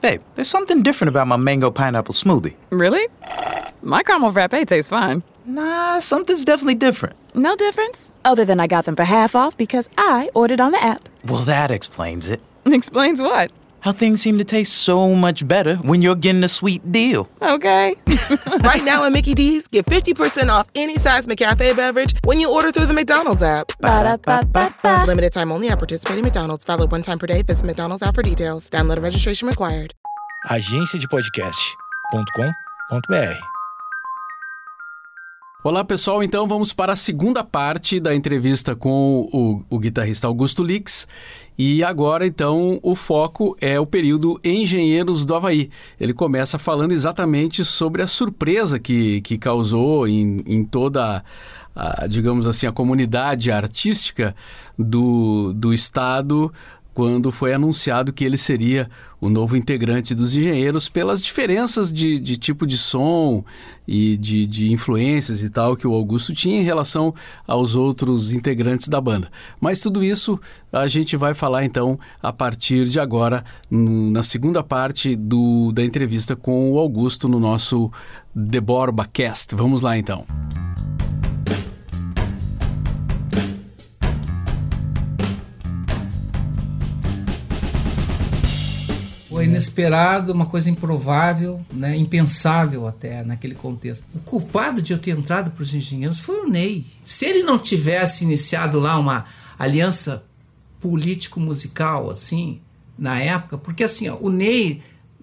Babe, there's something different about my mango pineapple smoothie. Really? My caramel frappe tastes fine. Nah, something's definitely different. No difference? Other than I got them for half off because I ordered on the app. Well, that explains it. Explains what? How things seem to taste so much better when you're getting a sweet deal. Okay. right now at Mickey D's, get 50% off any size McCafe beverage when you order through the McDonald's app. Ba-da-ba-ba-ba. Limited time only at participating McDonald's. Valid one time per day. Visit McDonald's app for details. Download and registration required. agenciadepodcast.com.br Olá pessoal, então vamos para a segunda parte da entrevista com o, o guitarrista Augusto Lix. E agora, então, o foco é o período Engenheiros do Havaí. Ele começa falando exatamente sobre a surpresa que, que causou em, em toda, a, digamos assim, a comunidade artística do, do estado quando foi anunciado que ele seria o novo integrante dos engenheiros pelas diferenças de, de tipo de som e de, de, influências e tal que o Augusto tinha em relação aos outros integrantes da banda. Mas tudo isso a gente vai falar então a partir de agora, na segunda parte do, da entrevista com o Augusto no nosso The Borba Cast. Vamos lá então. Foi inesperado, uma coisa improvável, né, impensável até naquele contexto. O culpado de eu ter entrado para os engenheiros foi o Ney. Se ele não tivesse iniciado lá uma aliança político-musical, assim, na época, porque assim, ó, o Ney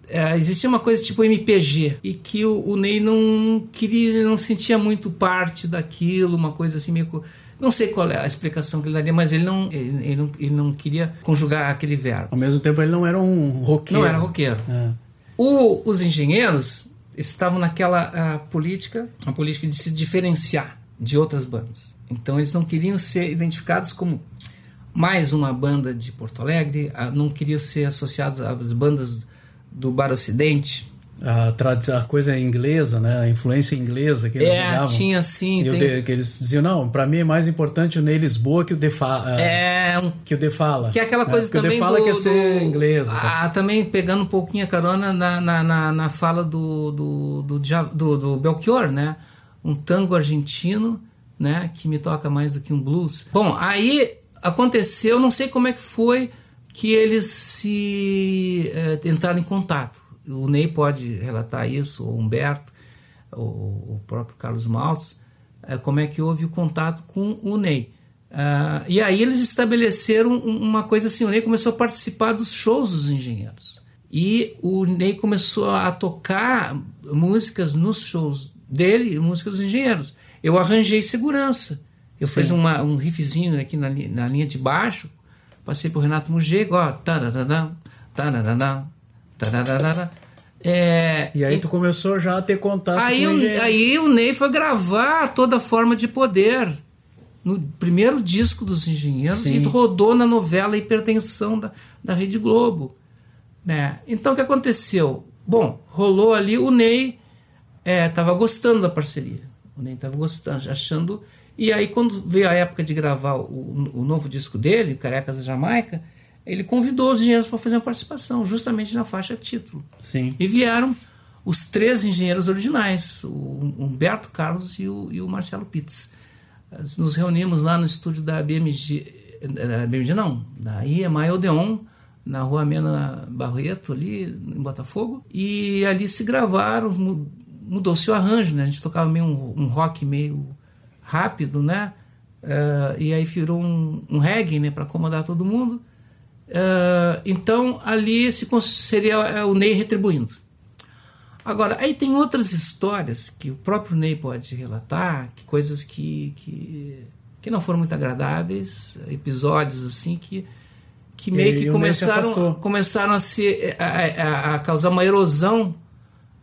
é, existia uma coisa tipo MPG e que o, o Ney não queria, não sentia muito parte daquilo, uma coisa assim meio não sei qual é a explicação que ele daria, mas ele não, ele, ele não, ele não queria conjugar aquele verbo. Ao mesmo tempo, ele não era um roqueiro. Não era roqueiro. É. O, os engenheiros estavam naquela política, a política de se diferenciar de outras bandas. Então, eles não queriam ser identificados como mais uma banda de Porto Alegre, não queriam ser associados às bandas do Bar Ocidente, a, a coisa inglesa, né? A influência inglesa que eles é, ligavam. tinha sim. Tem... De, que eles diziam, não, para mim é mais importante o Ney Lisboa que o De Fala. É, um... que o De Fala. Que é aquela coisa é, também. o De Fala do, quer ser inglês. Ah, também pegando um pouquinho a carona na, na, na, na fala do do, do, do, do Belchior, né? Um tango argentino, né? Que me toca mais do que um blues. Bom, aí aconteceu, não sei como é que foi que eles se é, entraram em contato o Ney pode relatar isso, ou Humberto, ou o próprio Carlos Maltz, é, como é que houve o contato com o Ney. Uh, e aí eles estabeleceram uma coisa assim, o Ney começou a participar dos shows dos engenheiros. E o Ney começou a tocar músicas nos shows dele, músicas dos engenheiros. Eu arranjei segurança. Eu Sim. fiz uma, um riffzinho aqui na, na linha de baixo, passei por Renato Mugego, ó, tarará, tarará, é, e aí tu começou já a ter contato aí com o, Aí o Ney foi gravar toda forma de poder no primeiro disco dos Engenheiros Sim. e rodou na novela Hipertensão da, da Rede Globo. Né? Então o que aconteceu? Bom, rolou ali, o Ney estava é, gostando da parceria. O Ney estava gostando, achando. E aí, quando veio a época de gravar o, o novo disco dele, Carecas da Jamaica, ele convidou os engenheiros para fazer uma participação, justamente na faixa título. Sim. E vieram os três engenheiros originais, o Humberto Carlos e o, e o Marcelo Pitts. Nos reunimos lá no estúdio da BMG, da BMG não, da IEMA Odeon, na rua Mena Barreto, ali em Botafogo, e ali se gravaram, mudou-se o arranjo, né? A gente tocava meio um, um rock meio rápido, né? Uh, e aí virou um, um reggae, né, para acomodar todo mundo. Uh, então ali se seria é, o Ney retribuindo. Agora, aí tem outras histórias que o próprio Ney pode relatar, que coisas que, que, que não foram muito agradáveis, episódios assim que, que meio que começaram, começaram a, se, a, a, a, causar uma erosão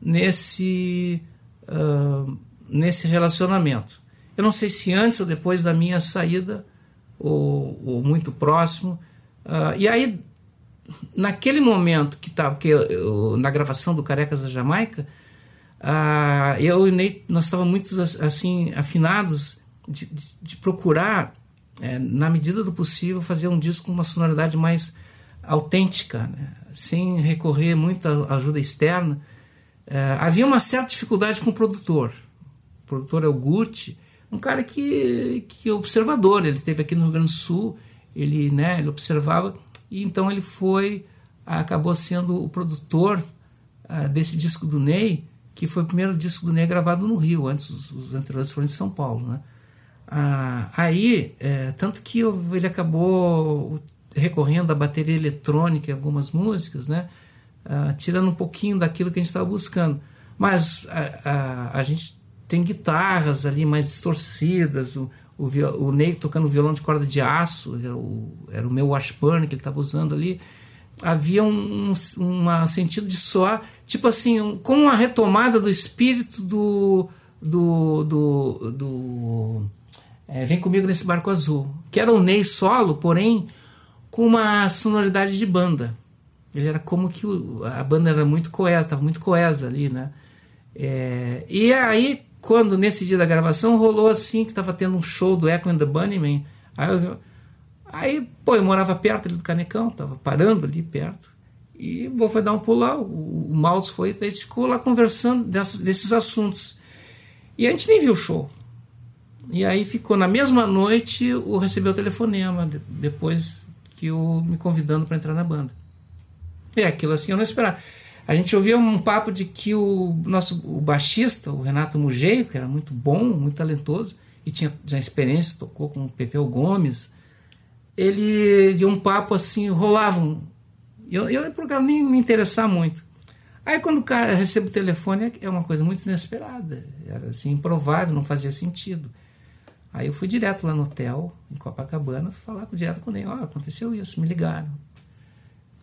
nesse, uh, nesse relacionamento. Eu não sei se antes ou depois da minha saída, ou, ou muito próximo, Uh, e aí, naquele momento que estava na gravação do Carecas da Jamaica, uh, eu e Ney, nós estávamos muito assim, afinados de, de, de procurar, é, na medida do possível, fazer um disco com uma sonoridade mais autêntica, né? sem recorrer muito à ajuda externa. É, havia uma certa dificuldade com o produtor. O produtor é o Gucci, um cara que, que é observador. Ele esteve aqui no Rio Grande do Sul, ele, né, ele observava, e então ele foi, acabou sendo o produtor uh, desse disco do Ney, que foi o primeiro disco do Ney gravado no Rio, antes os, os anteriores foram em São Paulo. Né? Ah, aí, é, tanto que ele acabou recorrendo à bateria eletrônica em algumas músicas, né? Uh, tirando um pouquinho daquilo que a gente estava buscando. Mas a, a, a, gente tem guitarras ali mais distorcidas, o, o, o Ney tocando violão de corda de aço, era o, era o meu Washburn que ele estava usando ali. Havia um, um uma sentido de soar, tipo assim, um, com uma retomada do espírito do. do, do, do é, Vem comigo nesse barco azul, que era o Ney solo, porém com uma sonoridade de banda. Ele era como que o, a banda era muito coesa, estava muito coesa ali, né? É, e aí, quando nesse dia da gravação rolou assim, que estava tendo um show do Echo and the Bunnymen, aí, eu, aí, pô, eu morava perto ali do Canecão, estava parando ali perto, e vou foi dar um pulo lá, o, o Maus foi, a gente ficou lá conversando dessas, desses assuntos. E a gente nem viu o show. E aí ficou, na mesma noite, o recebeu o telefonema, depois que o me convidando para entrar na banda. É aquilo assim, eu não esperava. A gente ouvia um papo de que o nosso o baixista, o Renato Mugeio, que era muito bom, muito talentoso, e tinha já experiência, tocou com o Pepeu Gomes, ele de um papo assim, rolavam. Eu, eu por nem me interessar muito. Aí quando o cara recebe o telefone é uma coisa muito inesperada, era assim improvável, não fazia sentido. Aí eu fui direto lá no hotel, em Copacabana, falar direto com o Ney. Ó, oh, aconteceu isso, me ligaram.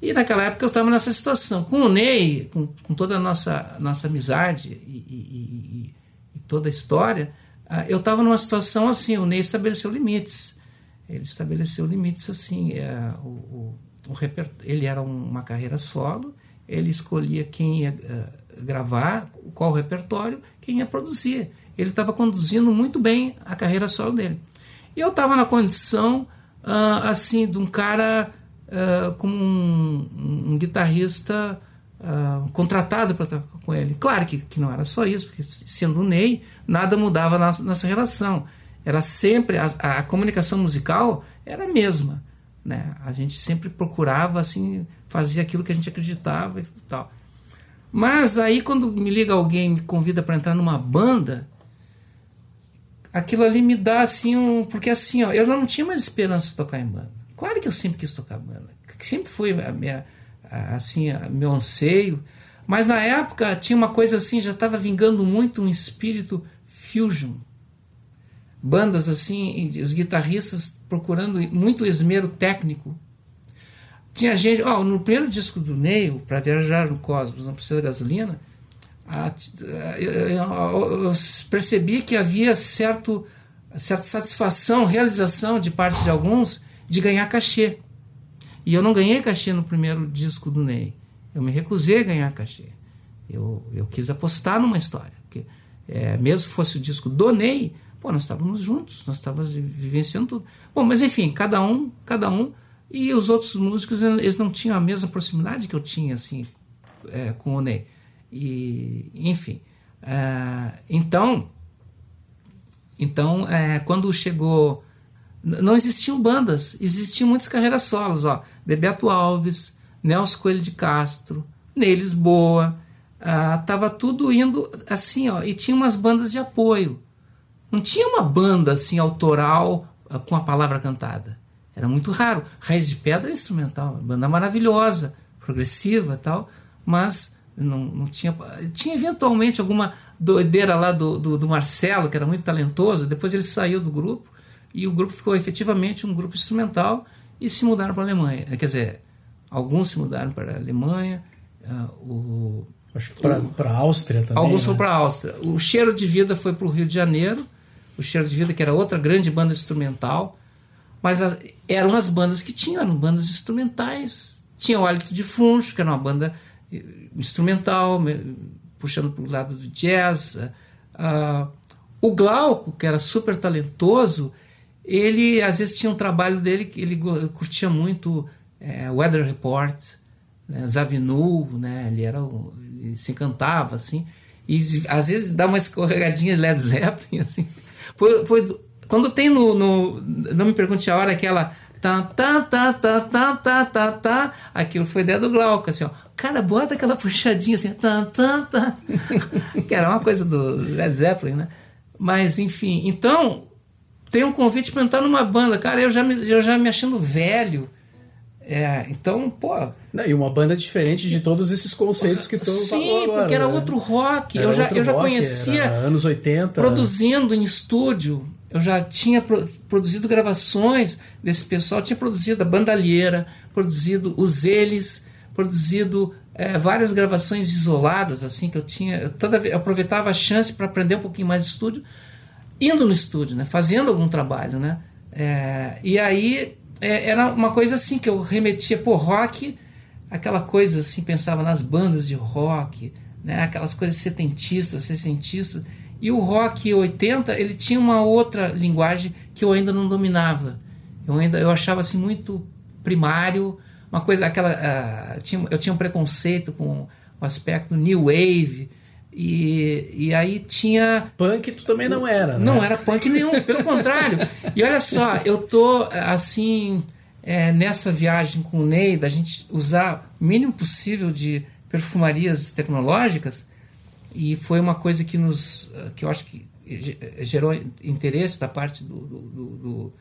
E naquela época eu estava nessa situação. Com o Ney, com, com toda a nossa, nossa amizade e, e, e, e toda a história, uh, eu estava numa situação assim, o Ney estabeleceu limites. Ele estabeleceu limites assim, uh, o, o, o ele era uma carreira solo, ele escolhia quem ia uh, gravar, qual repertório, quem ia produzir ele estava conduzindo muito bem a carreira solo dele. E eu estava na condição, uh, assim, de um cara uh, como um, um guitarrista uh, contratado para tocar com ele. Claro que, que não era só isso, porque sendo o Ney, nada mudava na nossa relação. Era sempre, a, a comunicação musical era a mesma. Né? A gente sempre procurava, assim, fazer aquilo que a gente acreditava e tal. Mas aí quando me liga alguém me convida para entrar numa banda, aquilo ali me dá assim um. Porque assim, ó, eu não tinha mais esperança de tocar em banda. Claro que eu sempre quis tocar banda. Sempre foi a minha, assim, a, meu anseio. Mas na época tinha uma coisa assim, já estava vingando muito um espírito fusion. Bandas assim, os guitarristas procurando muito esmero técnico. Tinha gente, ó, no primeiro disco do Neil, para viajar no cosmos, não precisa de gasolina, eu, eu percebi que havia certo, certa satisfação, realização de parte de alguns de ganhar cachê. E eu não ganhei cachê no primeiro disco do Ney. Eu me recusei a ganhar cachê. Eu, eu quis apostar numa história. Porque, é, mesmo fosse o disco do Ney, pô, nós estávamos juntos, nós estávamos vivenciando tudo. Bom, mas enfim, cada um, cada um. E os outros músicos, eles não tinham a mesma proximidade que eu tinha, assim, é, com o Ney. E, enfim. Uh, então, então é, quando chegou. Não existiam bandas, existiam muitas carreiras solos. Ó, Bebeto Alves, Nelson Coelho de Castro, Ney Lisboa. Uh, tava tudo indo assim, ó, e tinha umas bandas de apoio. Não tinha uma banda assim autoral uh, com a palavra cantada. Era muito raro. Raiz de Pedra é instrumental, banda maravilhosa, progressiva tal, mas não, não tinha. Tinha eventualmente alguma doideira lá do, do, do, Marcelo, que era muito talentoso, depois ele saiu do grupo e o grupo ficou efetivamente um grupo instrumental e se mudaram para a Alemanha. Quer dizer, alguns se mudaram para a Alemanha, uh, o. Acho que para a Áustria também. Alguns né? foram para a Áustria. O Cheiro de Vida foi para o Rio de Janeiro, o Cheiro de Vida, que era outra grande banda instrumental, mas as, eram as bandas que tinham, eram bandas instrumentais. Tinha o Hálito de Funcho, que era uma banda instrumental, puxando para o lado do jazz. Uh, o Glauco, que era super talentoso, ele às vezes tinha um trabalho dele que ele curtia muito é, Weather Report, né, né, ele, era, ele se encantava, assim, e às vezes dá uma escorregadinha de Led Zeppelin, assim. Foi, foi do- quando tem no, no- Não me pergunte a hora aquela. Tá, tá, tá, tá, tá, tá, tá, tá. Aquilo foi ideia do Glauco, assim, ó. Cara, bota aquela puxadinha assim, tá, tá, tá. que era uma coisa do Led Zeppelin, né? Mas, enfim, então, tem um convite para entrar numa banda. Cara, eu já me, eu já me achando velho. É, então, pô. Não, e uma banda diferente de todos esses conceitos que tu Sim, agora, porque era né? outro rock. Era eu já, eu já rock, conhecia. anos 80. produzindo em estúdio. Eu já tinha pro- produzido gravações desse pessoal, tinha produzido a Bandalheira, produzido os Eles, produzido eh, várias gravações isoladas, assim, que eu tinha. Eu, toda eu aproveitava a chance para aprender um pouquinho mais de estúdio, indo no estúdio, né? Fazendo algum trabalho, né? Eh, e aí eh, era uma coisa assim que eu remetia, pô, rock, aquela coisa assim, pensava nas bandas de rock, né? Aquelas coisas setentistas, sessentistas. E o rock 80, ele tinha uma outra linguagem que eu ainda não dominava. Eu ainda eu achava assim muito primário, uma coisa aquela ah, tinha, eu tinha um preconceito com o aspecto new wave e, e aí tinha Punk tu também não era, né? não era punk nenhum, pelo contrário. E olha só, eu tô assim é, nessa viagem com o Ney, da gente usar o mínimo possível de perfumarias tecnológicas, e foi uma coisa que nos que eu acho que ge- gerou interesse da parte do, do- do- do-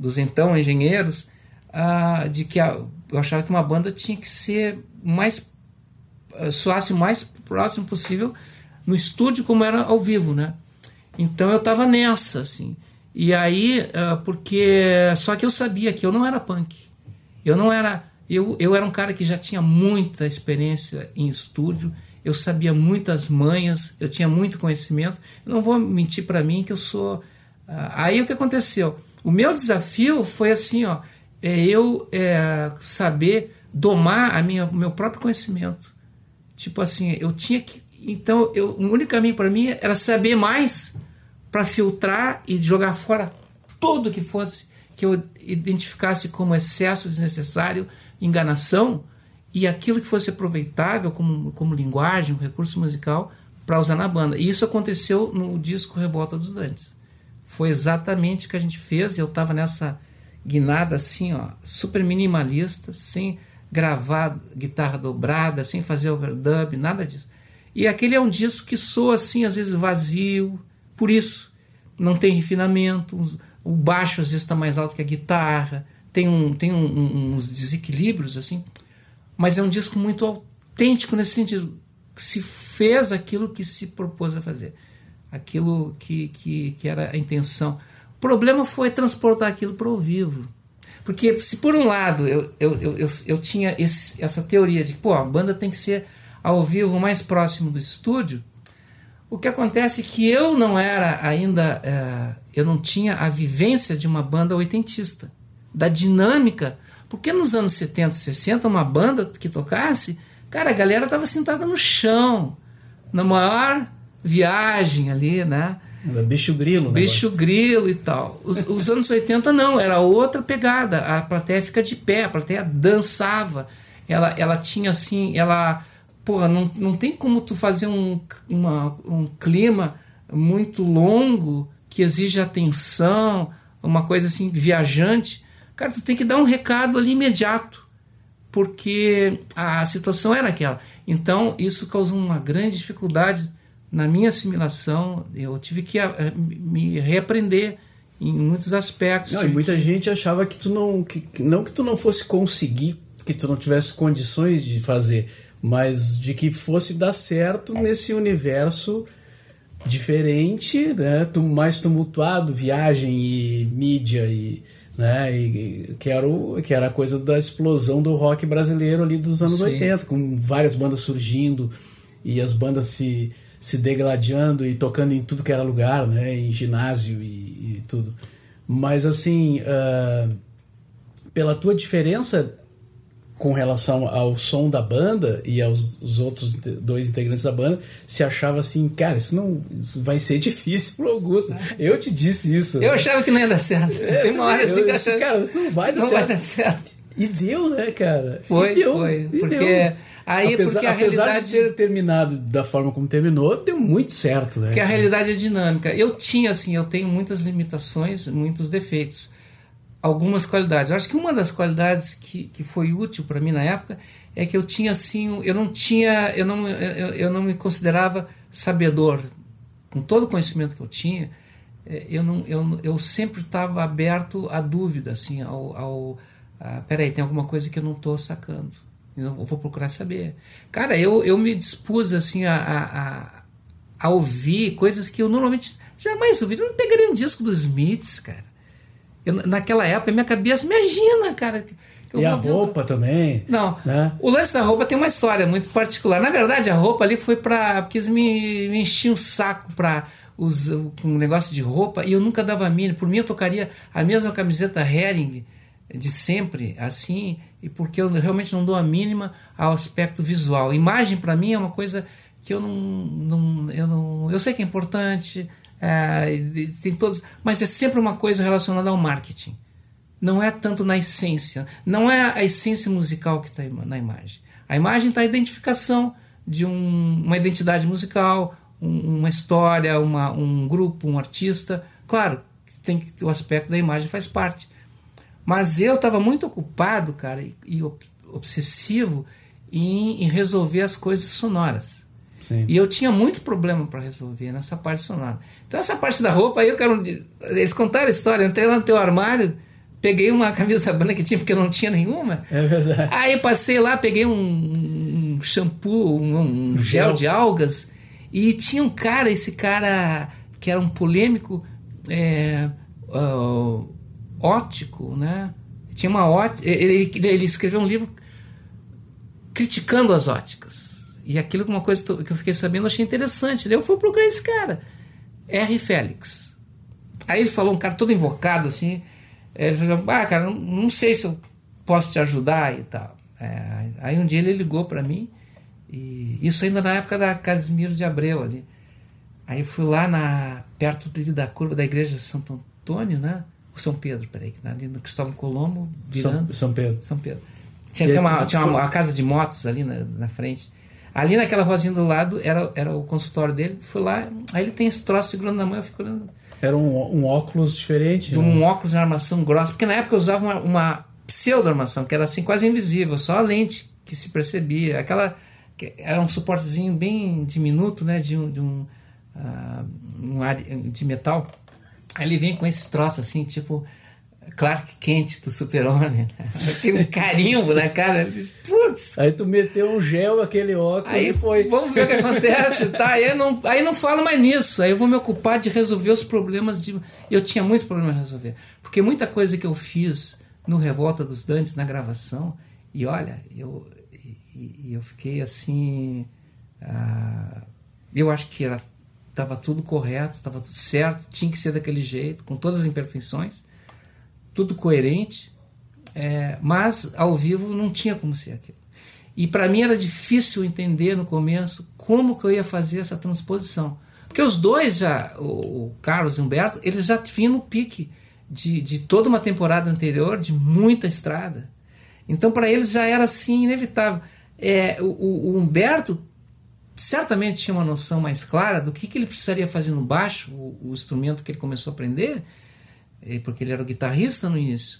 dos então engenheiros ah, de que a- eu achava que uma banda tinha que ser mais eh, soasse mais próximo possível no estúdio como era ao vivo, né? Então eu tava nessa, assim. E aí, ah, porque. Só que eu sabia que eu não era punk. Eu não era. Eu, eu era um cara que já tinha muita experiência em estúdio, eu sabia muitas manhas, eu tinha muito conhecimento. Eu não vou mentir para mim que eu sou. ah, aí o que aconteceu? O meu desafio foi assim, ó, é eu é, saber domar a minha, o meu próprio conhecimento. Tipo assim, eu tinha que. Então, eu, o único caminho para mim era saber mais para filtrar e jogar fora tudo que fosse que eu identificasse como excesso desnecessário, enganação, e aquilo que fosse aproveitável como, como linguagem, um recurso musical, para usar na banda. E isso aconteceu no disco Revolta dos Dantes. Foi exatamente o que a gente fez. Eu estava nessa guinada assim, ó, super minimalista, sem gravar guitarra dobrada, sem fazer overdub, nada disso. E aquele é um disco que soa assim, às vezes vazio, por isso não tem refinamento, o baixo às vezes está mais alto que a guitarra, tem, um, tem um- um- uns desequilíbrios assim, mas é um disco muito autêntico nesse sentido, que se fez aquilo que se propôs a fazer, aquilo que, que, que era a intenção. O problema foi transportar aquilo para o vivo. Porque se por um lado eu, eu, eu, eu, tinha esse, essa teoria de pô, a banda tem que ser ao vivo mais próximo do estúdio, o que acontece é que eu não era ainda, eh, eu não tinha a vivência de uma banda oitentista, da dinâmica, porque nos anos 70, 60, uma banda que tocasse, cara, a galera estava sentada no chão, na maior viagem ali, né? Era bicho grilo? Bicho grilo e tal. Os, os anos 80 não, era outra pegada. A plateia fica de pé, a plateia dançava. Ela, ela tinha assim, ela. Porra, não, não tem como tu fazer um, uma, um clima muito longo que exige atenção, uma coisa assim, viajante. Cara, tu tem que dar um recado ali imediato, porque a situação era aquela. Então, isso causou uma grande dificuldade na minha assimilação. Eu tive que eh, me reaprender em muitos aspectos. Não, e muita gente achava que tu não. Que, não que tu não fosse conseguir, que tu não tivesse condições de fazer, mas de que fosse dar certo nesse universo diferente, né? Tu- Mais tumultuado, viagem e mídia e. Né, e, e- que, era o, que era a coisa da explosão do rock brasileiro ali dos anos Sim. 80, com várias bandas surgindo e as bandas se, se degladiando e tocando em tudo que era lugar, né, em ginásio e, e tudo. Mas assim, ah, pela tua diferença com relação ao som da banda e aos os outros dois integrantes da banda, se achava assim, cara, isso não isso vai ser difícil pro Augusto. Eu te disse isso. Eu achava que não ia dar certo. Tem uma hora assim eu, que eu achava cara, isso não vai dar não certo. vai dar certo. E deu, né, cara? Foi, deu, foi. Porque deu. Aí apesar, porque a apesar realidade de ter terminado da forma como terminou, deu muito certo, né? Porque a realidade é dinâmica. Eu tinha, assim, eu tenho muitas limitações, muitos defeitos. Algumas qualidades. Eu acho que uma das qualidades que, que foi útil para mim na época é que eu tinha, assim, eu não tinha, eu não, eu, eu não me considerava sabedor. Com todo o conhecimento que eu tinha, eh, eu, não, eu, eu sempre estava aberto à dúvida, assim, ao... ao a, peraí, tem alguma coisa que eu não estou sacando. Eu vou procurar saber. Cara, eu, eu me dispus, assim, a, a a ouvir coisas que eu normalmente jamais ouvi. Eu não pegaria um disco dos Smiths, cara. Eu, naquela época, minha cabeça, imagina, cara. E a roupa outra- também. Não, Né? o lance da roupa tem uma história muito particular. Na verdade, a roupa ali foi pra. porque eles me, me enchiam o saco pra os, com um negócio de roupa e eu nunca dava mínimo. Por mim, eu tocaria a mesma camiseta Hering de sempre, assim, e porque eu realmente não dou a mínima ao aspecto visual. Imagem, para mim, é uma coisa que eu não. não, eu, não eu sei que é importante, é, tem todos, mas é sempre uma coisa relacionada ao marketing não é tanto na essência, não é a essência musical que está na imagem. A imagem está a identificação de um- uma identidade musical, um- uma história, uma- um grupo, um artista. Claro, tem que o aspecto da imagem faz parte. Mas eu estava muito ocupado, cara, e, e ob- obsessivo em, em resolver as coisas sonoras. Sim. E eu tinha muito problema para resolver nessa parte sonora. Então, essa parte da roupa, aí eu quero. Eles contaram a história. Eu entrei lá no teu armário, peguei uma camisa branca que tinha, porque eu não tinha nenhuma. É verdade. Aí passei lá, peguei um, um shampoo, um, um gel Gel. de algas, e tinha um cara, esse cara que era um polêmico é, ah, ótico, né? Tinha uma ótica. Ele, ele escreveu um livro criticando as óticas. E aquilo uma coisa que eu fiquei sabendo eu achei interessante. Daí eu fui procurar esse cara, R. Félix. Aí ele falou, um cara todo invocado assim. Ele falou: Ah, cara, não, sei se eu posso te ajudar e tal. É, aí um dia ele ligou para mim, e isso ainda na época da Casimiro de Abreu ali. Aí fui lá na, perto da curva da igreja de Santo Antônio, né? O São Pedro, peraí, ali no Cristóvão Colombo, virando. São, São Pedro. São Pedro. Tinha, tem uma, tinha uma, uma casa de motos ali na, na frente. Ali naquela rosinha do lado era, era o consultório dele. Fui lá, aí ele tem esse troço segurando na mão, eu fico olhando. Era um, um óculos diferente. De né? um óculos de armação grossa. Porque na época eu usava uma, uma pseudo-armação, que era assim quase invisível, só a lente que se percebia. Aquela. que Era um suportezinho bem diminuto, né? De um. De um, ah, um ar de metal. Aí ele vem com esse troço assim, tipo. Clark Kent do Super-Homem. né? Tem um carimbo na cara. Putz! Aí tu meteu um gel, aquele óculos Aí e foi. Vamos ver o que acontece, tá? Aí eu, não, aí não falo mais nisso. Aí eu vou me ocupar de resolver os problemas de. Eu tinha muito problema a resolver. Porque muita coisa que eu fiz no Revolta dos Dantes, na gravação, e olha, eu, e, e eu fiquei assim. ah, eu acho que era, tava tudo correto, tava tudo certo, tinha que ser daquele jeito, com todas as imperfeições, tudo coerente. É, mas ao vivo não tinha como ser aquilo. E para mim era difícil entender no começo como que eu ia fazer essa transposição. Porque os dois já, o, o Carlos e o Humberto, eles já vinham no pique de, de toda uma temporada anterior, de muita estrada. Então para eles já era assim inevitável. É, o, o Humberto certamente tinha uma noção mais clara do que, que ele precisaria fazer no baixo, o, o instrumento que ele começou a aprender, eh, porque ele era o guitarrista no início.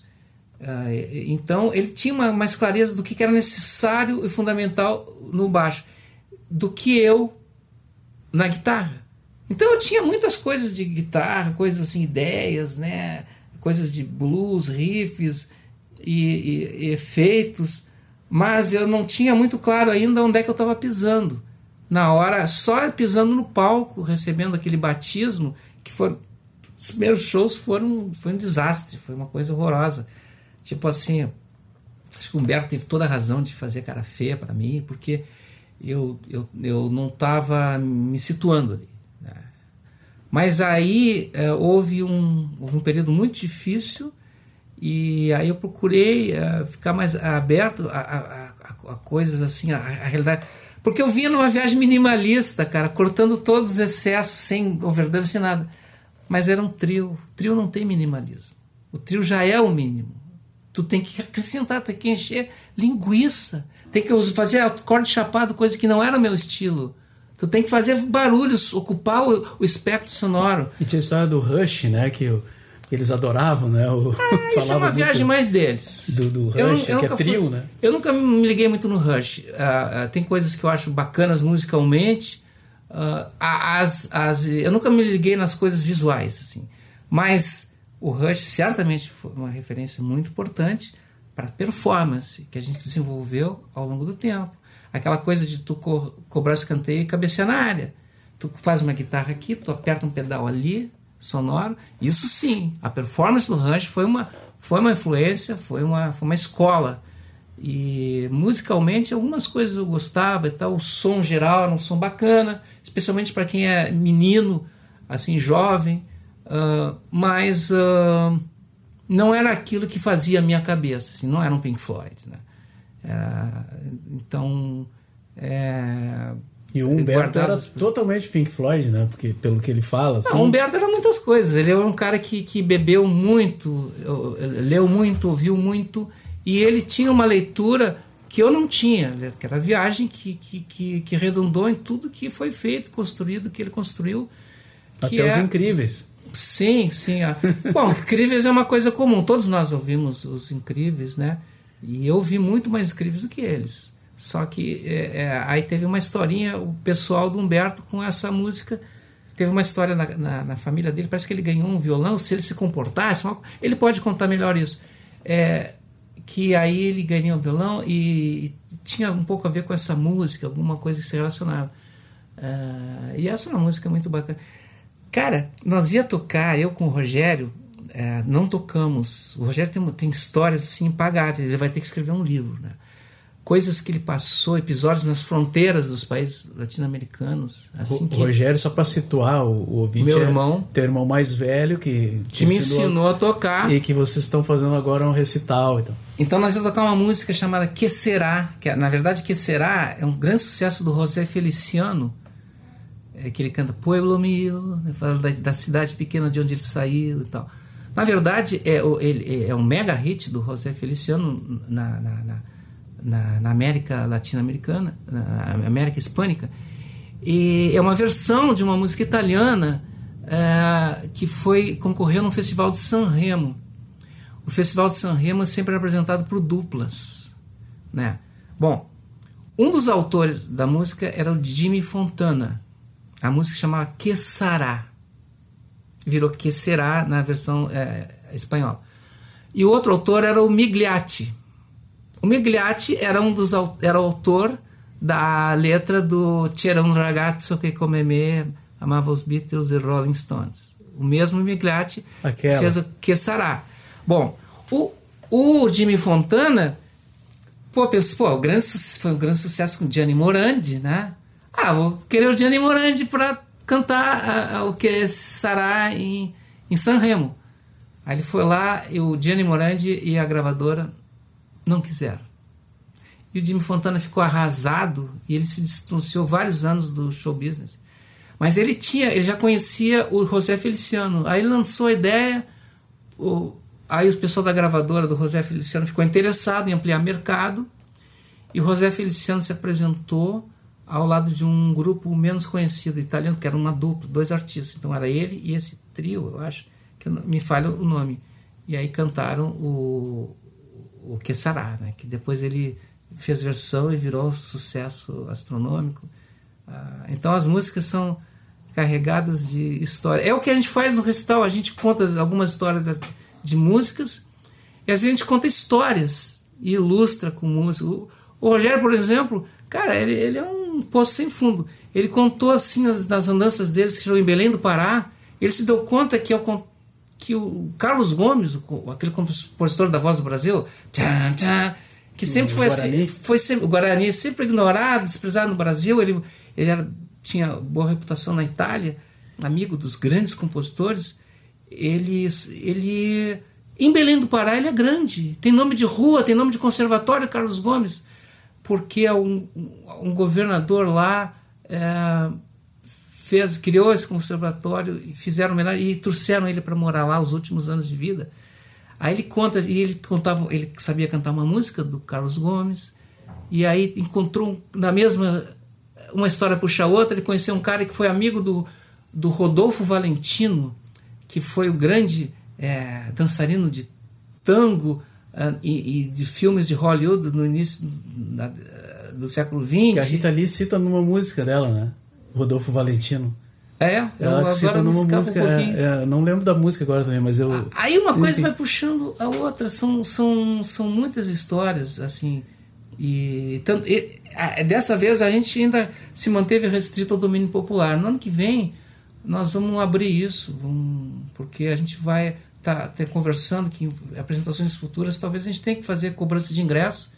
Ah, então ele tinha uma mais clareza do que que era necessário e fundamental no baixo do que eu na guitarra. Então eu tinha muitas coisas de guitarra, coisas assim, ideias, né? coisas de blues, riffs e, e- e efeitos, mas eu não tinha muito claro ainda onde é que eu estava pisando. Na hora, só pisando no palco, recebendo aquele batismo, que foram os primeiros shows foram foi um desastre, foi uma coisa horrorosa. Tipo assim, acho que o Humberto teve toda a razão de fazer cara feia para mim, porque eu, eu, eu não estava me situando ali. né? Mas aí eh, houve, um, houve um período muito difícil e aí eu procurei eh, ficar mais aberto a, a, a- a coisas assim, a realidade. Porque eu vinha numa viagem minimalista, cara, cortando todos os excessos, sem overdub, sem nada. Mas era um trio. Trio não tem minimalismo. O trio já é o mínimo. Tu tem que acrescentar, tem que encher linguiça. Tem que fazer acorde chapado, coisa que não era meu estilo. Tu tem que fazer barulhos, ocupar o, o espectro sonoro. E tinha a história do Rush, né? Que eu, eles adoravam, né? O, ah, isso é uma viagem mais deles. Do, do Rush, eu, eu que é trio, fui, né? Eu nunca me liguei muito no Rush. Uh, uh, tem coisas que eu acho bacanas musicalmente. Uh, as, as, eu nunca me liguei nas coisas visuais, assim. Mas o Rush certamente foi uma referência muito importante para performance que a gente desenvolveu ao longo do tempo. Aquela coisa de tu co cobrar escanteio e cabecear na área. Tu faz uma guitarra aqui, tu aperta um pedal ali, sonoro. Isso sim, a performance do Rush foi uma, foi uma influência, foi uma, foi uma escola. E musicalmente algumas coisas eu gostava e tal, o som geral era um som bacana, especialmente para quem é menino, assim, jovem, uh, mas uh, não era aquilo que fazia a minha cabeça, assim, não era um Pink Floyd, né? Era, então, é, e o Humberto era totalmente Pink Floyd, né? Porque pelo que ele fala. Assim... Não, o Humberto era muitas coisas. Ele era um cara que, que bebeu muito, leu muito, ouviu muito, e ele tinha uma leitura que eu não tinha, que era a viagem que, que, que, que redundou em tudo que foi feito, construído, que ele construiu. Até é... os incríveis. Sim, sim. Bom, incríveis é uma coisa comum. Todos nós ouvimos os incríveis, né? E eu ouvi muito mais incríveis do que eles. Só que é, é, aí teve uma historinha, o pessoal do Humberto com essa música. Teve uma história na, na, na, família dele, parece que ele ganhou um violão, se ele se comportasse, ele pode contar melhor isso. É, que aí ele ganhou um violão e, e, tinha um pouco a ver com essa música, alguma coisa que se relacionava. Uh, e essa é uma música muito bacana. Cara, nós ia tocar, eu com o Rogério, é, não tocamos. O Rogério tem, tem histórias assim impagáveis, ele vai ter que escrever um livro, né? Coisas que ele passou, episódios nas fronteiras dos países latino-americanos. Assim o Rogério, só para situar o, o ouvinte, meu irmão, é teu irmão mais velho que, que me ensinou a tocar e que vocês estão fazendo agora um recital, então. Então nós vamos tocar uma música chamada Que Será, que é, na verdade Que Será é um grande sucesso do José Feliciano, é, que ele canta Pueblo Mio, né, fala da, da, cidade pequena de onde ele saiu e tal. Na verdade é, ele, é um mega hit do José Feliciano na, na, na na, na América Latino-Americana, na América Hispânica. E é uma versão de uma música italiana é, que foi concorreu no Festival de San Remo. O Festival de San Remo é sempre apresentado por duplas, né? Bom, um dos autores da música era o Jimmy Fontana. A música chamava Que Sará. Virou Que Será na versão é, espanhola. E o outro autor era o Migliati. O Migliati era um dos era o autor da letra do C'era un ragazzo che come me amava os Beatles e Rolling Stones. O mesmo Migliati Aquela. fez o Que Sará. Bom, o, o Jimmy Fontana pô, pensou, pô, o grande, foi um grande sucesso com Gianni Morandi, né? Ah, vou querer o Gianni Morandi para cantar a, a, o Que Sará em, em San Remo. Aí ele foi lá, e o Gianni Morandi e a gravadora não quiseram. E o Jimmy Fontana ficou arrasado e ele se distanciou vários anos do show business. Mas ele tinha, ele já conhecia o José Feliciano. Aí lançou a ideia, o, aí o pessoal da gravadora do José Feliciano ficou interessado em ampliar mercado e o José Feliciano se apresentou ao lado de um grupo menos conhecido italiano, que era uma dupla, dois artistas. Então era ele e esse trio, eu acho, que me falha o nome. E aí cantaram o, o que Sará, né? que depois ele fez versão e virou um sucesso astronômico. Ah, então as músicas são carregadas de história. É o que a gente faz no recital, a gente conta algumas histórias de músicas e a gente conta histórias e ilustra com música. O, o Rogério, por exemplo, cara, ele, ele é um poço sem fundo. Ele contou assim nas, nas andanças deles que chegou em Belém do Pará, ele se deu conta que ao que o Carlos Gomes, aquele compositor da Voz do Brasil, tchan, tchan, que sempre o foi assim, foi sempre, o Guarani sempre ignorado, desprezado no Brasil, ele, ele era, tinha boa reputação na Itália, amigo dos grandes compositores, ele, ele em Belém do Pará ele é grande, tem nome de rua, tem nome de conservatório, Carlos Gomes, porque é um, um governador lá é, fez, criou esse conservatório e fizeram homenagem e trouxeram ele para morar lá os últimos anos de vida. Aí ele conta, e ele contava, ele sabia cantar uma música do Carlos Gomes, e aí encontrou na mesma uma história puxa a outra, ele conheceu um cara que foi amigo do, do Rodolfo Valentino, que foi o grande é, dançarino de tango uh, e, e, de filmes de Hollywood no início da, do século XX. Que a Rita Lee cita numa música dela, né? Rodolfo Valentino. É, ela eu cita numa música. Um é, é, não lembro da música agora também, mas eu. Aí uma coisa Enfim. vai puxando a outra. São, são, são muitas histórias, assim. E, tanto, e dessa vez a gente ainda se manteve restrito ao domínio popular. No ano que vem nós vamos abrir isso, vamos, porque a gente vai estar tá, tá conversando que em apresentações futuras talvez a gente tenha que fazer cobrança de ingresso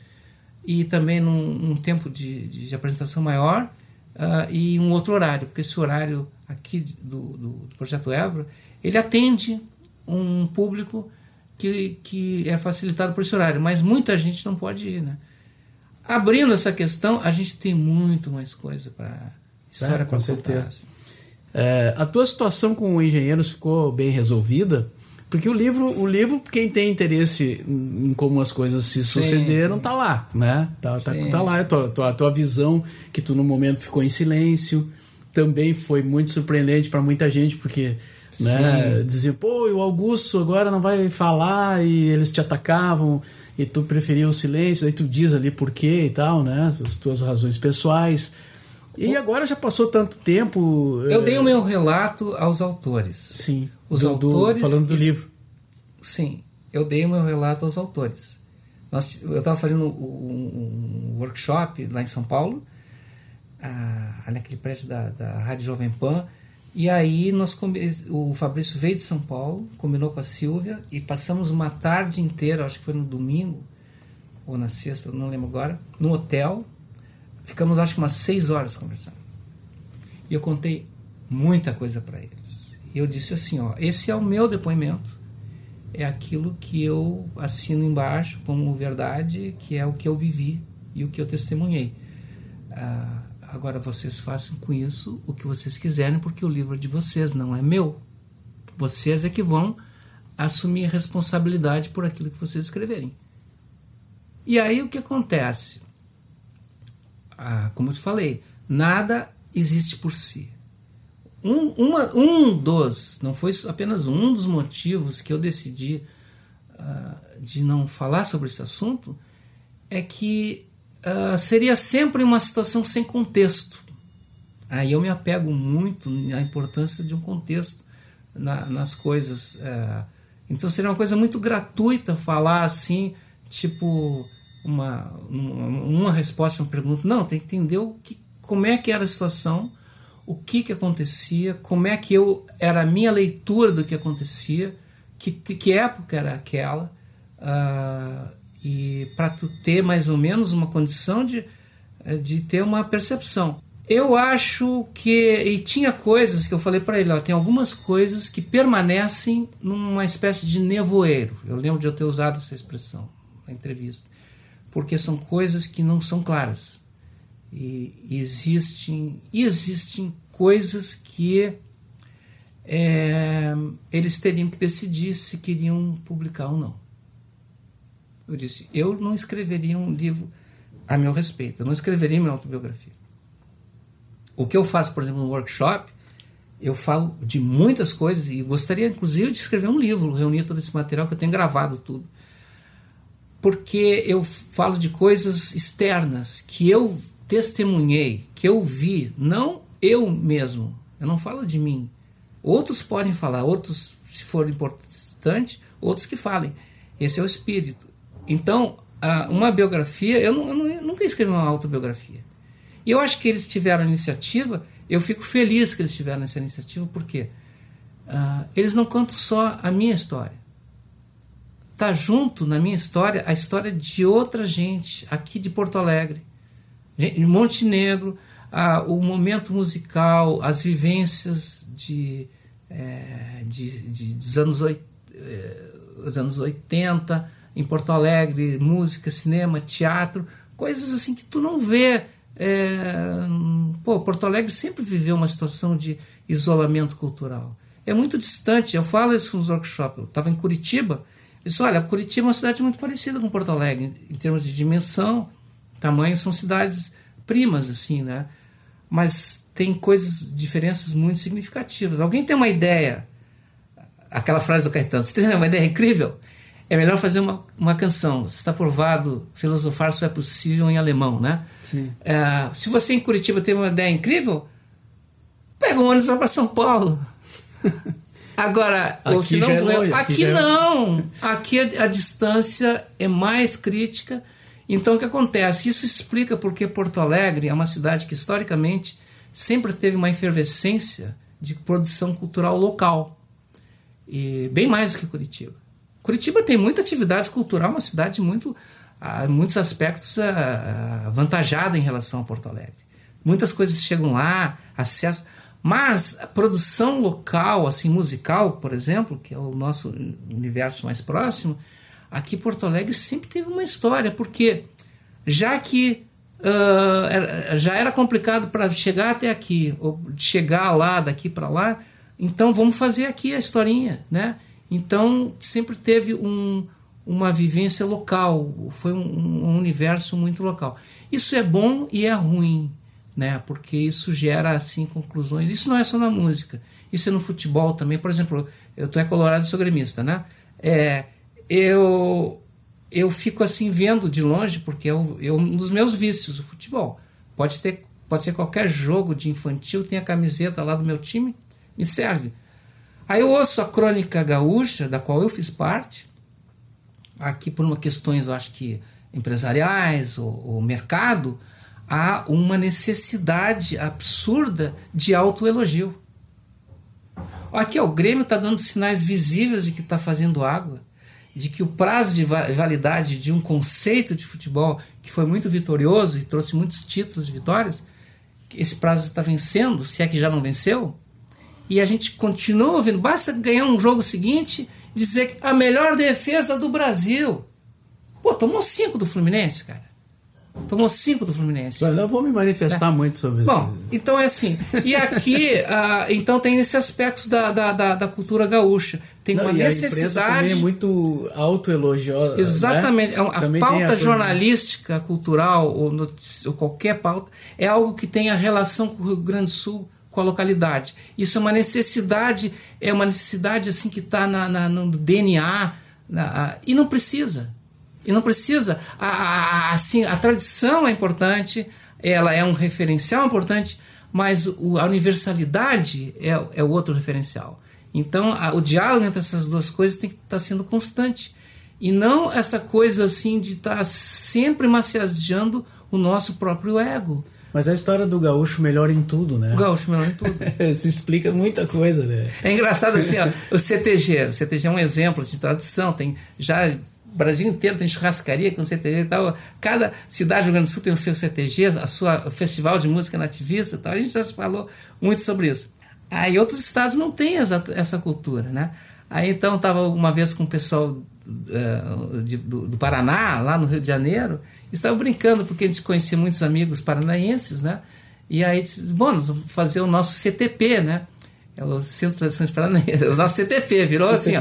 e também num, num tempo de, de, apresentação maior uh, e um outro horário, porque esse horário aqui do, do, do Projeto Évora, ele atende um público que, que é facilitado por esse horário, mas muita gente não pode ir, né? Abrindo essa questão, a gente tem muito mais coisa para história é, com certeza. Assim. É, a tua situação com engenheiros ficou bem resolvida? Porque o livro, o livro, quem tem interesse em como as coisas se sim, sucederam, sim. tá lá, né? Tá, tá, tá lá. A tua, tua, a tua visão, que tu no momento ficou em silêncio, também foi muito surpreendente para muita gente, porque né, dizia, pô, o Augusto agora não vai falar e eles te atacavam e tu preferia o silêncio, aí tu diz ali por quê e tal, né? As tuas razões pessoais. E agora já passou tanto tempo. Eu é... dei o meu relato aos autores. Sim. Os do, autores. Do, falando do livro. Sim, eu dei o meu relato aos autores. Nós, eu estava fazendo um, um, workshop lá em São Paulo, ah, naquele prédio da, da Rádio Jovem Pan, e aí nós o Fabrício veio de São Paulo, combinou com a Silvia e passamos uma tarde inteira, acho que foi no domingo ou na sexta, não lembro agora, no hotel. Ficamos acho que umas seis horas conversando. E eu contei muita coisa para eles. E eu disse assim, ó, esse é o meu depoimento. É aquilo que eu assino embaixo como verdade, que é o que eu vivi e o que eu testemunhei. Ah, Agora vocês façam com isso o que vocês quiserem, porque o livro é de vocês, não é meu. Vocês é que vão assumir responsabilidade por aquilo que vocês escreverem. E aí o que acontece? Ah, como eu te falei, nada existe por si. Um, uma, um dos, não foi apenas um, dos motivos que eu decidi uh, de não falar sobre esse assunto é que uh, seria sempre uma situação sem contexto. Aí eu me apego muito à importância de um contexto na, nas coisas. Uh, então seria uma coisa muito gratuita falar assim, tipo uma, uma, resposta a uma pergunta. Não, tem que entender o que, como é que era a situação, o que, que acontecia, como é que eu era a minha leitura do que acontecia, que, que época era aquela. Uh, e para tu ter mais ou menos uma condição de, de ter uma percepção. Eu acho que e tinha coisas que eu falei para ele, ó, tem algumas coisas que permanecem numa espécie de nevoeiro. Eu lembro de eu ter usado essa expressão na entrevista, porque são coisas que não são claras. E existem existem coisas que é, eles teriam que decidir se queriam publicar ou não. Eu disse: eu não escreveria um livro a meu respeito, eu não escreveria minha autobiografia. O que eu faço, por exemplo, no workshop, eu falo de muitas coisas e gostaria, inclusive, de escrever um livro, reunir todo esse material que eu tenho gravado tudo. Porque eu falo de coisas externas que eu testemunhei, que eu vi, não eu mesmo. Eu não falo de mim. Outros podem falar, outros, se for importante, outros que falem. Esse é o espírito. Então, uma biografia, eu, não, eu, nunca escrevi uma autobiografia. E eu acho que eles tiveram iniciativa, eu fico feliz que eles tiveram essa iniciativa, porque uh, eles não contam só a minha história. Está junto na minha história a história de outra gente aqui de Porto Alegre, de Montenegro, uh, o momento musical, as vivências de, é, de, de dos anos, oit, eh, os anos 80, em Porto Alegre, música, cinema, teatro, coisas assim que tu não vê. É, pô, Porto Alegre sempre viveu uma situação de isolamento cultural. É muito distante. Eu falo isso nos workshops. Eu estava em Curitiba, Disse, olha, Curitiba é uma cidade muito parecida com Porto Alegre, em termos de dimensão, tamanho, são cidades primas, assim, né? Mas tem coisas, diferenças muito significativas. Alguém tem uma ideia, aquela frase do Caetano, você tem uma ideia incrível? É melhor fazer uma, uma canção. Está provado, filosofar só é possível em alemão, né? Sim. É, se você em Curitiba tem uma ideia incrível, pega um ônibus e vai para São Paulo. Agora, ou Aqui se não, já é longe, aqui, aqui é- não. Aqui a, a distância é mais crítica. Então, o que acontece? Isso explica porque Porto Alegre é uma cidade que, historicamente, sempre teve uma efervescência de produção cultural local. E bem mais do que Curitiba. Curitiba tem muita atividade cultural, uma cidade muito, ah, em muitos aspectos ah, avantajada em relação a Porto Alegre. Muitas coisas chegam lá, acesso. Mas a produção local, assim, musical, por exemplo, que é o nosso universo mais próximo, aqui Porto Alegre sempre teve uma história, porque já que era- já era complicado para chegar até aqui, ou chegar lá, daqui para lá, então vamos fazer aqui a historinha, né? Então sempre teve um, uma vivência local, foi um, um universo muito local. Isso é bom e é ruim, né? Porque isso gera assim conclusões. Isso não é só na música, isso é no futebol também. Por exemplo, eu tô é colorado sou gremista, né? É, eu eu fico assim vendo de longe porque é um, é um dos meus vícios, o futebol. Pode ter pode ser qualquer jogo de infantil, tem a camiseta lá do meu time, me serve. Aí eu ouço a crônica gaúcha, da qual eu fiz parte, aqui por uma questões, eu acho que empresariais ou, ou mercado, há uma necessidade absurda de autoelogio. Aqui, ó, o Grêmio está dando sinais visíveis de que está fazendo água, de que o prazo de va- validade de um conceito de futebol que foi muito vitorioso e trouxe muitos títulos de vitórias, esse prazo está vencendo, se é que já não venceu, e a gente continua ouvindo. Basta ganhar um jogo seguinte dizer que a melhor defesa do Brasil. Pô, tomou cinco do Fluminense, cara. Tomou cinco do Fluminense. Eu não vou me manifestar muito sobre isso. Bom, então é assim. E aqui, ah, então tem esse aspecto da, da, da, da cultura gaúcha. Tem Não, uma a necessidade. é muito autoelogiosa. Exatamente. Né? É uma- A Também pauta coisa- jornalística, cultural ou, notícia- ou qualquer pauta é algo que tem a relação com o Rio Grande do Sul, com a localidade. Isso é uma necessidade, é uma necessidade assim que está na, na- no DNA na- a- e não precisa. E não precisa. A, a- a- assim, a tradição é importante, ela é um referencial importante, mas o- a universalidade é, é o outro referencial. Então, a- o diálogo entre essas duas coisas tem que estar sendo constante. E não essa coisa assim de estar sempre massageando o nosso próprio ego. Mas a história do gaúcho melhor em tudo, né? O gaúcho melhor em tudo. Se explica muita coisa, né? É engraçado assim, ó, o CTG. O CTG é um exemplo de tradição. Tem já Brasil inteiro tem churrascaria com CTG e tal. Cada cidade do Rio Grande do Sul tem o seu CTG, a sua festival de música nativista e tal. A gente já se falou muito sobre isso. Aí outros estados não têm essa, essa cultura, né? Aí então estava uma vez com o pessoal eh, de- do, do Paraná, lá no Rio de Janeiro, e estava brincando, porque a gente conhecia muitos amigos paranaenses, né? E aí disse, bom, nós vamos fazer o nosso CTP, né? É o Centro de Tradições Paranaenses, o nosso CTP, virou assim, ó.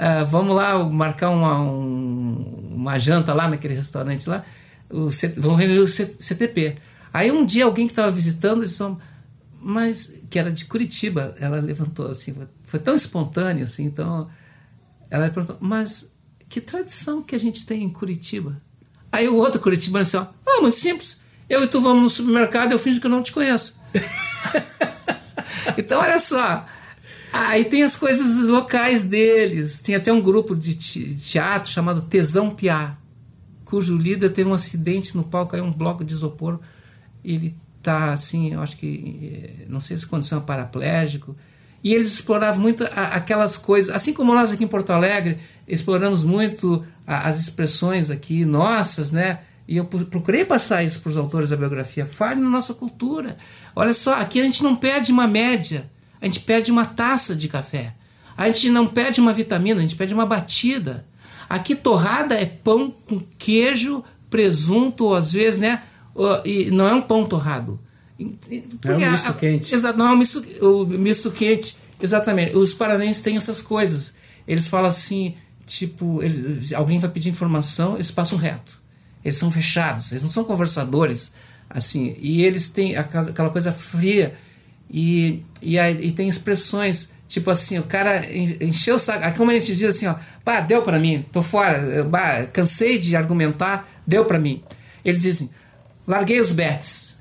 Ah, vamos lá marcar uma, um- uma janta lá naquele restaurante lá, o C- vamos reunir o C- CTP. Aí um dia alguém que estava visitando disse, mas que era de Curitiba, ela levantou assim, foi- tão espontâneo assim, então ela perguntou, mas que tradição que a gente tem em Curitiba? Aí o outro curitibano disse, ó, ah, muito simples, eu e tu vamos no supermercado, eu finjo que eu não te conheço. Então, olha só. Aí tem as coisas locais deles. Tem até um grupo de te- de teatro chamado Tesão Piá, cujo líder teve um acidente no palco, caiu um bloco de isopor. Ele tá assim, eu acho que, eh, não sei se condição paraplégico. E eles exploravam muito aquelas coisas, assim como nós aqui em Porto Alegre exploramos muito as expressões aqui nossas, né? E eu procurei passar isso para os autores da biografia. Fale na nossa cultura. Olha só, aqui a gente não pede uma média, a gente pede uma taça de café. A gente não pede uma vitamina, a gente pede uma batida. Aqui torrada é pão com queijo, presunto, ou às vezes, né? E não é um pão torrado. É um misto quente. Exato, não é um misto, o misto quente. Exatamente. Os paranaenses têm essas coisas. Eles falam assim tipo, eles, alguém vai pedir informação, eles passam reto. Eles são fechados, eles não são conversadores, assim. E eles têm aquela coisa fria e, e, aí- e tem expressões, tipo assim, o cara en- encheu o saco. Como a gente diz assim, ó, pá, deu pra mim, tô fora, eu, bah, cansei de argumentar, deu pra mim. Eles dizem, larguei os bets.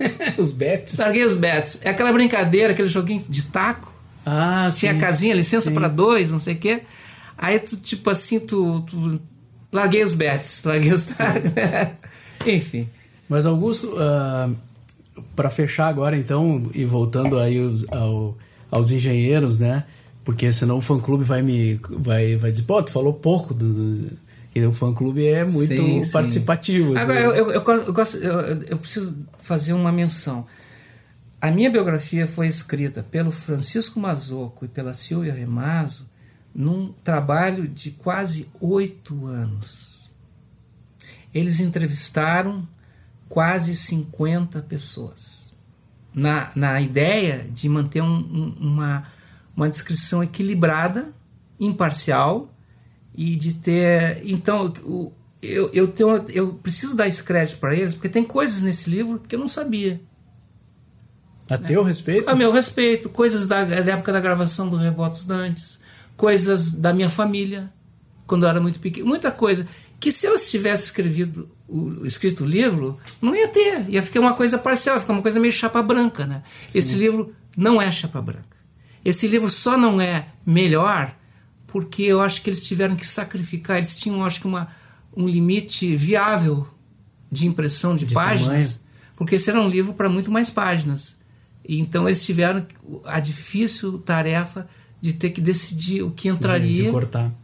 Os bets. Larguei os bets. É aquela brincadeira, aquele joguinho de taco. Ah, Tinha sim. casinha, licença pra dois, não sei o quê. Aí tu, tipo assim, tu, tu- larguei os bets, larguei os Enfim. Mas Augusto, para fechar agora então e voltando aí os- ao- aos engenheiros, né? Porque senão o fã clube vai me vai vai dizer, pô, tu falou pouco do, do... E o fã clube é muito Sim, sim. participativo. assim. Agora, eu, eu, eu, gosto- eu gosto- eu- eu preciso fazer uma menção. A minha biografia foi escrita pelo Francisco Mazzocco e pela Silvia Remazo num trabalho de quase oito anos. Eles entrevistaram quase 50 pessoas. Na, na ideia de manter um- um- uma, uma descrição equilibrada, imparcial e de ter. Então, o- eu, eu, tenho, eu preciso dar esse crédito para eles, porque tem coisas nesse livro que eu não sabia. A teu respeito? A meu respeito, coisas da, da época da gravação do Revotos Dantes, coisas da minha família, quando eu era muito pequeno, muita coisa que se eu tivesse escrevido o, escrito o livro, não ia ter, ia ficar uma coisa parcial, ia ficar uma coisa meio chapa branca, né? Esse livro não é chapa branca. Esse livro só não é melhor porque eu acho que eles tiveram que sacrificar, eles tinham, acho que, uma, um limite viável de impressão de, De páginas, tamanho. porque esse era um livro para muito mais páginas. E então eles tiveram a difícil tarefa de ter que decidir o que entraria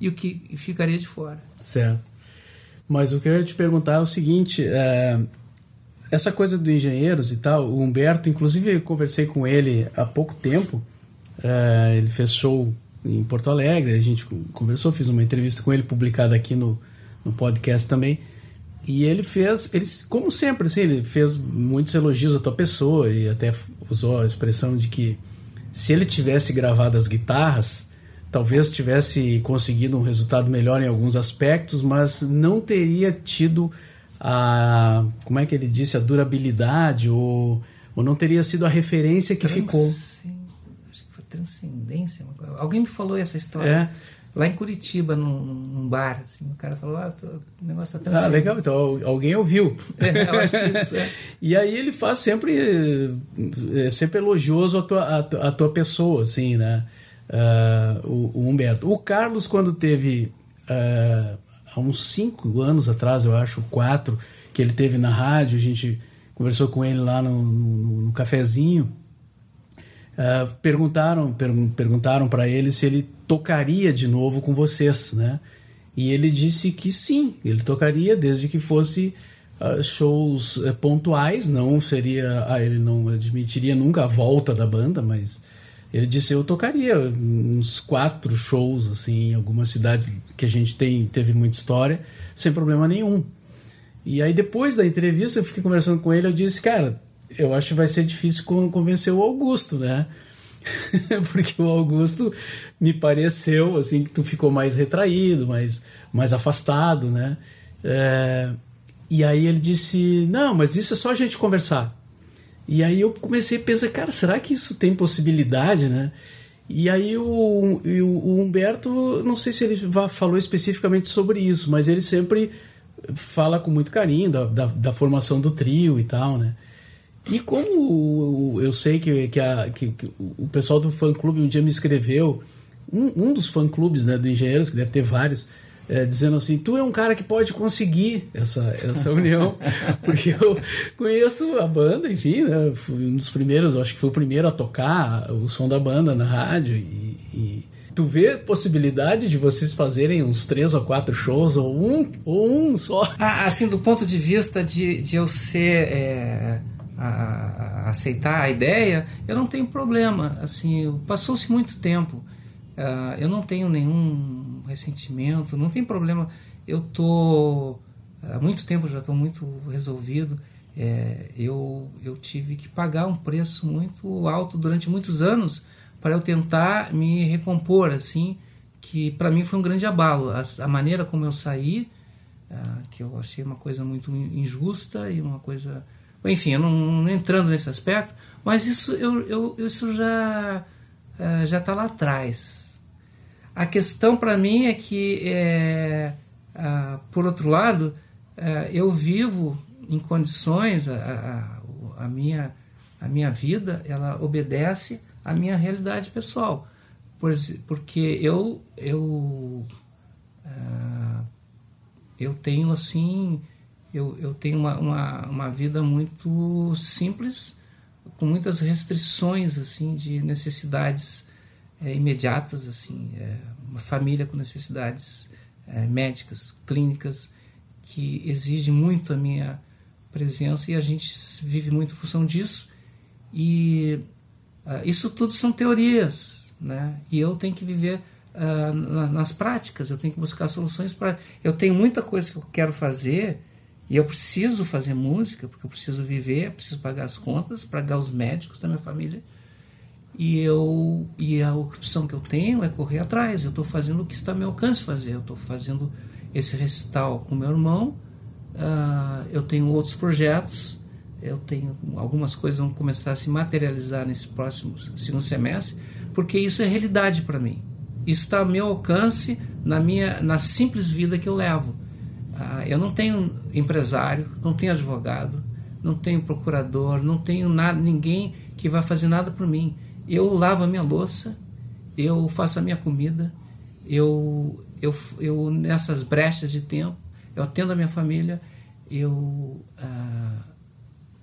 e o que ficaria de fora. Certo. Mas o que eu ia te perguntar é o seguinte: é, essa coisa do engenheiros e tal, o Humberto, inclusive eu conversei com ele há pouco tempo. é, ele fez show em Porto Alegre, a gente conversou, fiz uma entrevista com ele publicada aqui no, no podcast também. E ele fez, ele, como sempre, assim, ele fez muitos elogios à tua pessoa e até usou a expressão de que se ele tivesse gravado as guitarras, talvez tivesse conseguido um resultado melhor em alguns aspectos, mas não teria tido a, como é que ele disse, a durabilidade ou, ou não teria sido a referência que ficou. Acho que foi transcendência. Alguém me falou essa história. É. Lá em Curitiba, num, num bar, assim, o cara falou, ah, tô- o negócio tá Ah, transcendente. legal, então al- alguém ouviu. É, eu acho que isso é. E aí ele faz sempre é sempre elogioso a tua, a, a tua pessoa, assim, né? Ah, o, o Humberto. O Carlos, quando teve ah, há uns cinco anos atrás, eu acho, quatro, que ele teve na rádio, a gente conversou com ele lá no, no, no cafezinho. Ah, perguntaram pergun- perguntaram para ele se ele tocaria de novo com vocês, né? E ele disse que sim, ele tocaria desde que fosse ah, shows eh, pontuais, não seria, ele não admitiria nunca a volta da banda, mas ele disse eu tocaria uns quatro shows assim em algumas cidades que a gente tem teve muita história sem problema nenhum. E aí depois da entrevista eu fiquei conversando com ele, eu disse, cara, eu acho que vai ser difícil con- convencer o Augusto, né? Porque o Augusto me pareceu assim que tu ficou mais retraído, mais, mais afastado, né? É, e aí ele disse, não, mas isso é só a gente conversar. E aí eu comecei a pensar, cara, será que isso tem possibilidade, né? E aí o, o, Humberto, não sei se ele falou especificamente sobre isso, mas ele sempre fala com muito carinho da, da, da formação do trio e tal, né? E como eu sei que, que, a, que, que o pessoal do fã-clube um dia me escreveu, um, um dos fã-clubes né, do Engenheiros, que deve ter vários, é, dizendo assim, tu é um cara que pode conseguir essa, essa união, porque eu conheço a banda, enfim, né, fui um dos primeiros, acho que fui o primeiro a tocar o som da banda na rádio e, e tu vê possibilidade de vocês fazerem uns três ou quatro shows ou um ou um só Ah, assim, do ponto de vista de, de eu ser. é, a- aceitar a ideia, eu não tenho problema. Assim, passou-se muito tempo. Ah, eu não tenho nenhum ressentimento, não tem problema. Eu tô há muito tempo já estou muito resolvido. É, eu eu tive que pagar um preço muito alto durante muitos anos para eu tentar me recompor assim que para mim foi um grande abalo. A, a maneira como eu saí, uh, que eu achei uma coisa muito injusta e uma coisa. Enfim, eu não, não entrando nesse aspecto, mas isso, eu, eu, isso já uh, já está lá atrás. A questão para mim é que, é, uh, por outro lado, eu vivo em condições, a, a, minha, a minha vida ela obedece à minha realidade pessoal. Porque eu eu uh, eu tenho assim eu, eu tenho uma, uma, uma, vida muito simples com muitas restrições assim de necessidades é, imediatas assim é, uma família com necessidades é, médicas clínicas que exige muito a minha presença e a gente vive muito em função disso e uh, isso tudo são teorias né? E eu tenho que viver uh, nas práticas, eu tenho que buscar soluções para. Eu tenho muita coisa que eu quero fazer e eu preciso fazer música, porque eu preciso viver, preciso pagar as contas, pagar os médicos da minha família. E, eu, e a opção que eu tenho é correr atrás. Eu estou fazendo o que está ao meu alcance fazer. Eu estou fazendo esse recital com meu irmão. Uh, eu tenho outros projetos. Eu tenho algumas coisas vão começar a se materializar nesse próximo segundo semestre porque isso é realidade para mim. Isso está ao meu alcance na minha na simples vida que eu levo. Ah, eu não tenho empresário, não tenho advogado, não tenho procurador, não tenho nada, ninguém que vai fazer nada por mim. Eu lavo a minha louça, eu faço a minha comida, eu, eu, eu nessas brechas de tempo, eu atendo a minha família, eu ah,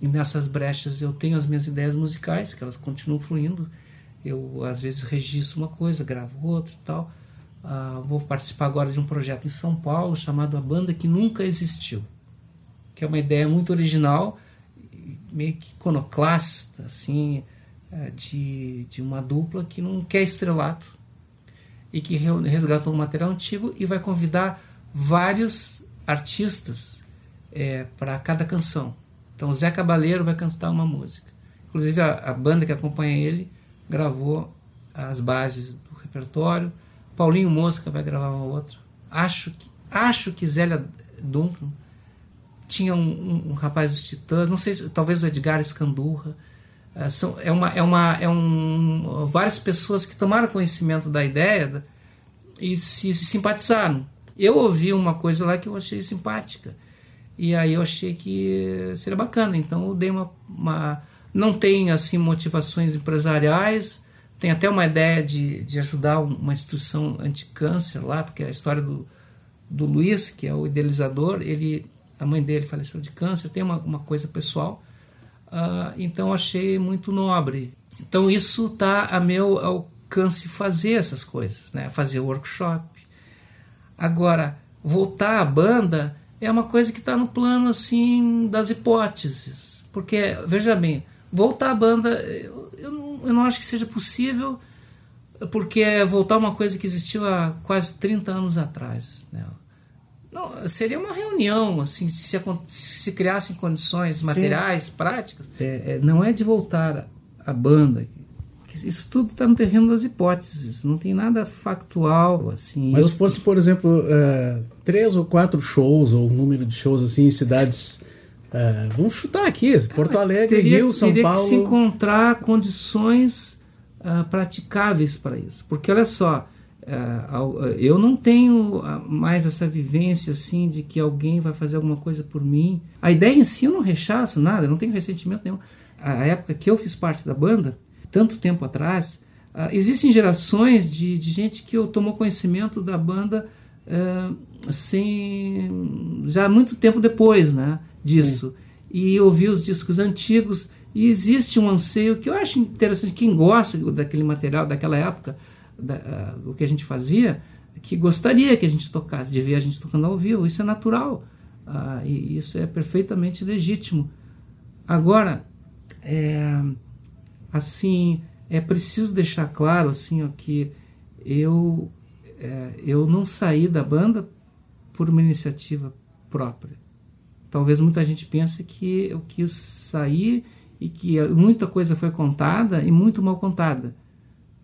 nessas brechas eu tenho as minhas ideias musicais, que elas continuam fluindo eu às vezes registro uma coisa, gravo outra e tal. Uh, vou participar agora de um projeto em São Paulo chamado A Banda que Nunca Existiu, que é uma ideia muito original, meio que iconoclasta, assim, de, de uma dupla que não quer estrelato e que resgatou um material antigo e vai convidar vários artistas é, para cada canção. Então, Zé Cabaleiro vai cantar uma música. Inclusive, a, a banda que acompanha ele gravou as bases do repertório. Paulinho Mosca vai gravar uma outra. Acho que, acho que Zélia Duncan tinha um, um, um rapaz dos Titãs, não sei, talvez o Edgar Escandurra. É, são, é uma, é uma, é um, várias pessoas que tomaram conhecimento da ideia e se, se simpatizaram. Eu ouvi uma coisa lá que eu achei simpática. E aí eu achei que seria bacana. Então eu dei uma, uma não tem assim motivações empresariais, tem até uma ideia de, de ajudar uma instituição anticâncer lá, porque a história do, do Luiz, que é o idealizador, ele, a mãe dele faleceu de câncer, tem uma, uma coisa pessoal, uh, então achei muito nobre. Então isso está a meu alcance fazer essas coisas, né? fazer workshop. Agora, voltar à banda é uma coisa que está no plano assim das hipóteses, porque veja bem, voltar à banda, eu, eu, não, eu não acho que seja possível, porque é voltar uma coisa que existiu há quase 30 anos atrás. Né? Não, seria uma reunião, assim, se, se criassem condições materiais, Sim. práticas. É, é, não é de voltar à banda. Isso tudo está no terreno das hipóteses, não tem nada factual assim. Mas eu... se fosse, por exemplo, uh, três ou quatro shows ou um número de shows assim em cidades é, vamos chutar aqui, Porto Alegre, teria, Rio, São teria Paulo. Teria que se encontrar condições uh, praticáveis para isso. Porque olha só, eu não tenho mais essa vivência assim de que alguém vai fazer alguma coisa por mim. A ideia em si eu não rechaço nada, não tenho ressentimento nenhum. A época que eu fiz parte da banda, tanto tempo atrás, uh, existem gerações de, de gente que eu tomou conhecimento da banda sem já muito tempo depois, né? disso. Sim. E ouvir os discos antigos. E existe um anseio que eu acho interessante. Quem gosta daquele material, daquela época, da, uh, o que a gente fazia, que gostaria que a gente tocasse, de ver a gente tocando ao vivo. Isso é natural. Uh, e isso é perfeitamente legítimo. Agora, é, assim, é preciso deixar claro assim, ó, que eu, é, eu não saí da banda por uma iniciativa própria talvez muita gente pense que eu quis sair e que muita coisa foi contada e muito mal contada.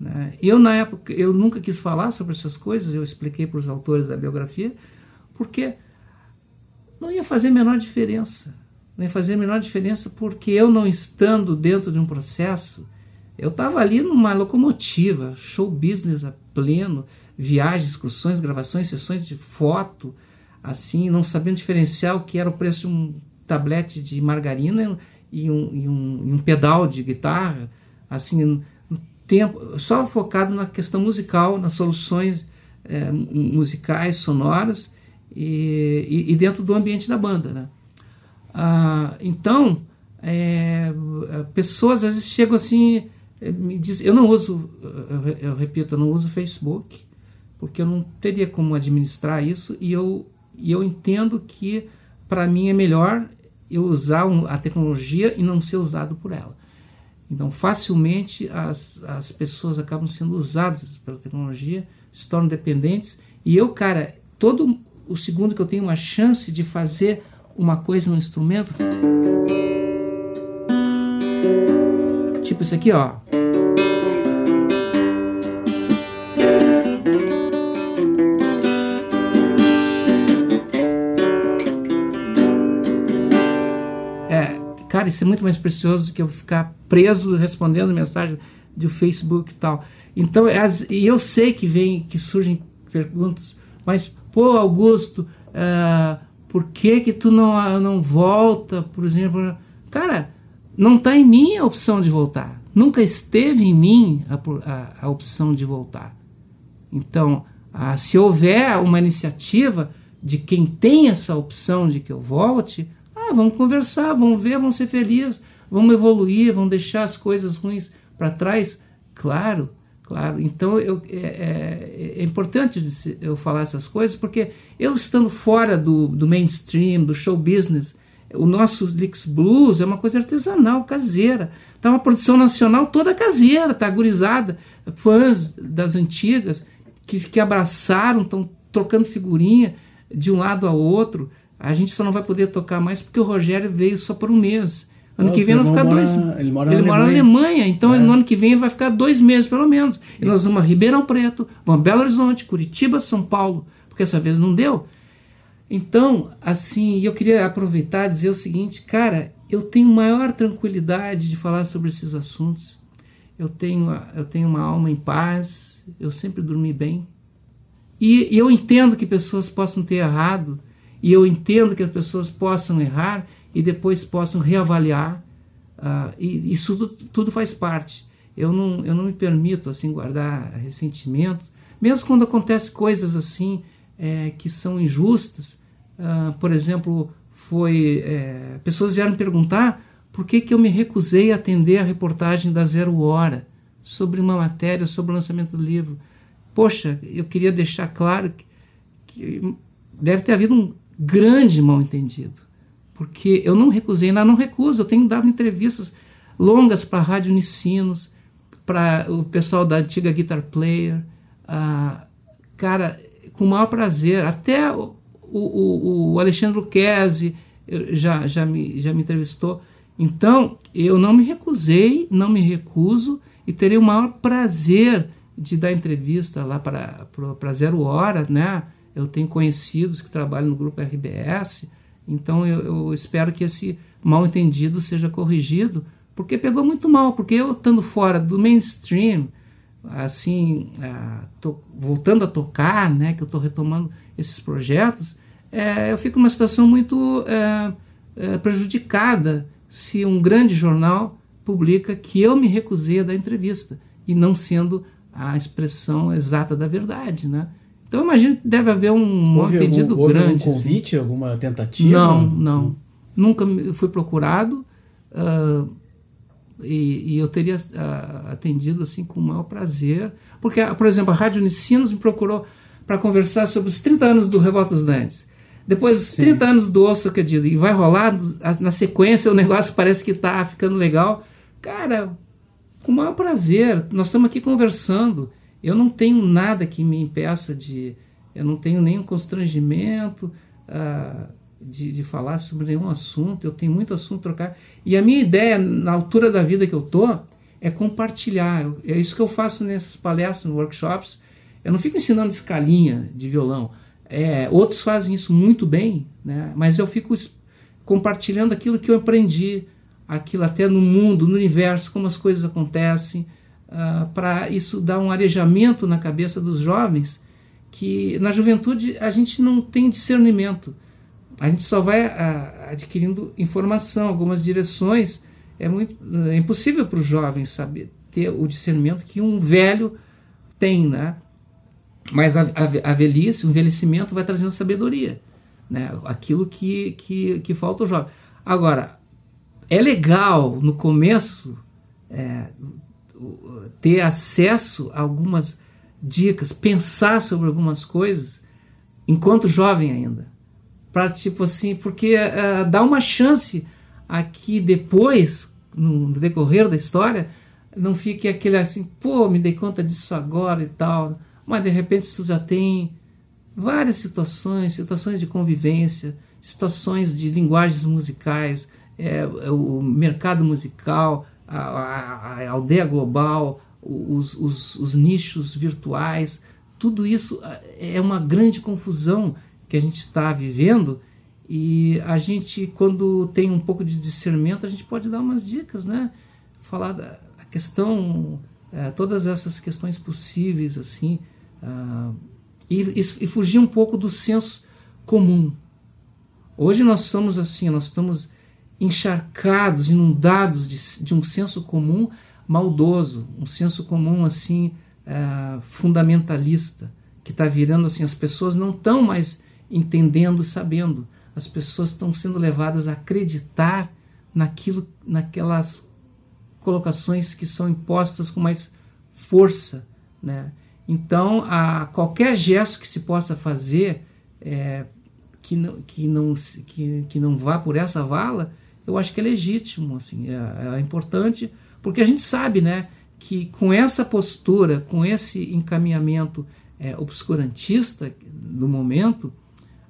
Né? Eu, na época, eu nunca quis falar sobre essas coisas, eu expliquei para os autores da biografia, porque não ia fazer a menor diferença. Não ia fazer a menor diferença porque eu não estando dentro de um processo, eu estava ali numa locomotiva, show business a pleno, viagens, excursões, gravações, sessões de foto, assim, não sabendo diferenciar o que era o preço de um tablete de margarina e um, e um, e um pedal de guitarra, assim, tempo só focado na questão musical, nas soluções é, musicais, sonoras e, e, e, dentro do ambiente da banda, né? Ah, então, é, pessoas às vezes chegam assim, é, me dizem, eu não uso, eu, repito, eu não uso Facebook, porque eu não teria como administrar isso e eu, e eu entendo que para mim é melhor eu usar a tecnologia e não ser usado por ela. Então, facilmente as, as pessoas acabam sendo usadas pela tecnologia, se tornam dependentes. E eu, cara, todo o segundo que eu tenho uma chance de fazer uma coisa no instrumento, tipo isso aqui, ó. É muito mais precioso do que eu ficar preso respondendo mensagem do Facebook e tal. Então, as, e eu sei que vem, que surgem perguntas, mas, pô, Augusto, uh, por que que tu não, não volta, por exemplo? Cara, não está em mim a opção de voltar. Nunca esteve em mim a, a, a opção de voltar. Então, uh, se houver uma iniciativa de quem tem essa opção de que eu volte, ah, vamos conversar, vamos ver, vamos ser felizes, vamos evoluir, vamos deixar as coisas ruins para trás. Claro, claro. Então eu, é, é, é, importante eu falar essas coisas, porque eu estando fora do, do mainstream, do show business, o nosso Licks Blues é uma coisa artesanal, caseira. Tá uma produção nacional toda caseira, tá agorizada. Fãs das antigas que, que abraçaram, estão trocando figurinha de um lado a outro. A gente só não vai poder tocar mais porque o Rogério veio só por um mês. Ano oh, que vem vai ficar mora, dois. Ele mora, ele na, mora Alemanha. na Alemanha, então é. no ano que vem ele vai ficar dois meses pelo menos. E nós vamos a Ribeirão Preto, vamos a Belo Horizonte, Curitiba, São Paulo, porque essa vez não deu. Então, assim, eu queria aproveitar e dizer o seguinte, cara, eu tenho maior tranquilidade de falar sobre esses assuntos. Eu tenho, eu tenho uma alma em paz, eu sempre dormi bem. E, e eu entendo que pessoas possam ter errado e eu entendo que as pessoas possam errar e depois possam reavaliar. Uh, e isso tudo, tudo, faz parte. Eu não, eu não me permito assim guardar ressentimentos, mesmo quando acontecem coisas assim é, que são injustas. Uh, por exemplo, foi é, pessoas vieram me perguntar por que, que eu me recusei a atender a reportagem da Zero Hora sobre uma matéria sobre o lançamento do livro. Poxa, eu queria deixar claro que, que deve ter havido um grande mal entendido. Porque eu não recusei, ainda não recuso, eu tenho dado entrevistas longas para a Rádio Unicinos, para o pessoal da antiga Guitar Player, ah, cara, com o maior prazer. Até o, o, o Alexandre Luquezzi já, já, me, já me entrevistou. Então, eu não me recusei, não me recuso e terei o maior prazer de dar entrevista lá para Zero Hora, né? Eu tenho conhecidos que trabalham no grupo RBS, então eu, eu espero que esse mal entendido seja corrigido, porque pegou muito mal, porque eu estando fora do mainstream, assim, uh, tô, voltando a tocar, né, que eu estou retomando esses projetos, é, eu fico numa situação muito é, é, prejudicada se um grande jornal publica que eu me recusei a dar entrevista, e não sendo a expressão exata da verdade, né? Então eu imagino que deve haver um algum, houve grande. Houve um convite, assim. alguma tentativa? Não, não. Nunca fui procurado uh, e, e, eu teria uh, atendido assim com o maior prazer. Porque, por exemplo, a Rádio Unicinos me procurou para conversar sobre os 30 anos do Revoltas Dantes. Depois, os Sim. 30 anos do Osso Acredito. E vai rolar, na sequência, o negócio parece que está ficando legal. Cara, com o maior prazer. Nós estamos aqui conversando. Eu não tenho nada que me impeça de. Eu não tenho nenhum constrangimento uh, de, de falar sobre nenhum assunto. Eu tenho muito assunto a trocar. E a minha ideia, na altura da vida que eu tô, é compartilhar. É isso que eu faço nessas palestras, workshops. Eu não fico ensinando escalinha de violão. É, outros fazem isso muito bem, né? mas eu fico compartilhando aquilo que eu aprendi, aquilo até no mundo, no universo, como as coisas acontecem, uh, para isso dar um arejamento na cabeça dos jovens que na juventude a gente não tem discernimento. A gente só vai uh, adquirindo informação, algumas direções. É, muito, é impossível para o jovem saber ter o discernimento que um velho tem, né? Mas a, a, a velhice, o envelhecimento vai trazendo sabedoria, né? Aquilo que, que, que falta ao jovem. Agora, é legal no começo é, ter acesso a algumas dicas, pensar sobre algumas coisas enquanto jovem ainda. Para tipo assim, porque uh, dá uma chance aqui depois, no decorrer da história, não fique aquele assim, pô, me dei conta disso agora e tal. Mas de repente tu já tem várias situações, situações de convivência, situações de linguagens musicais, é, o mercado musical, a, a, aldeia global, os, os, os, nichos virtuais, tudo isso é, é uma grande confusão que a gente está vivendo e a gente, quando tem um pouco de discernimento, a gente pode dar umas dicas, né? Falar da questão, é, todas essas questões possíveis, assim, uh, e, e, fugir um pouco do senso comum. Hoje nós somos assim, nós estamos encharcados, inundados de, de um senso comum maldoso, um senso comum assim é, fundamentalista, que está virando assim, as pessoas não estão mais entendendo, sabendo, as pessoas estão sendo levadas a acreditar naquilo, naquelas colocações que são impostas com mais força, né? Então, a qualquer gesto que se possa fazer é, que, não, que, não, que, que não vá por essa vala, eu acho que é legítimo, assim, é, é importante, porque a gente sabe, né, que com essa postura, com esse encaminhamento é, obscurantista do momento,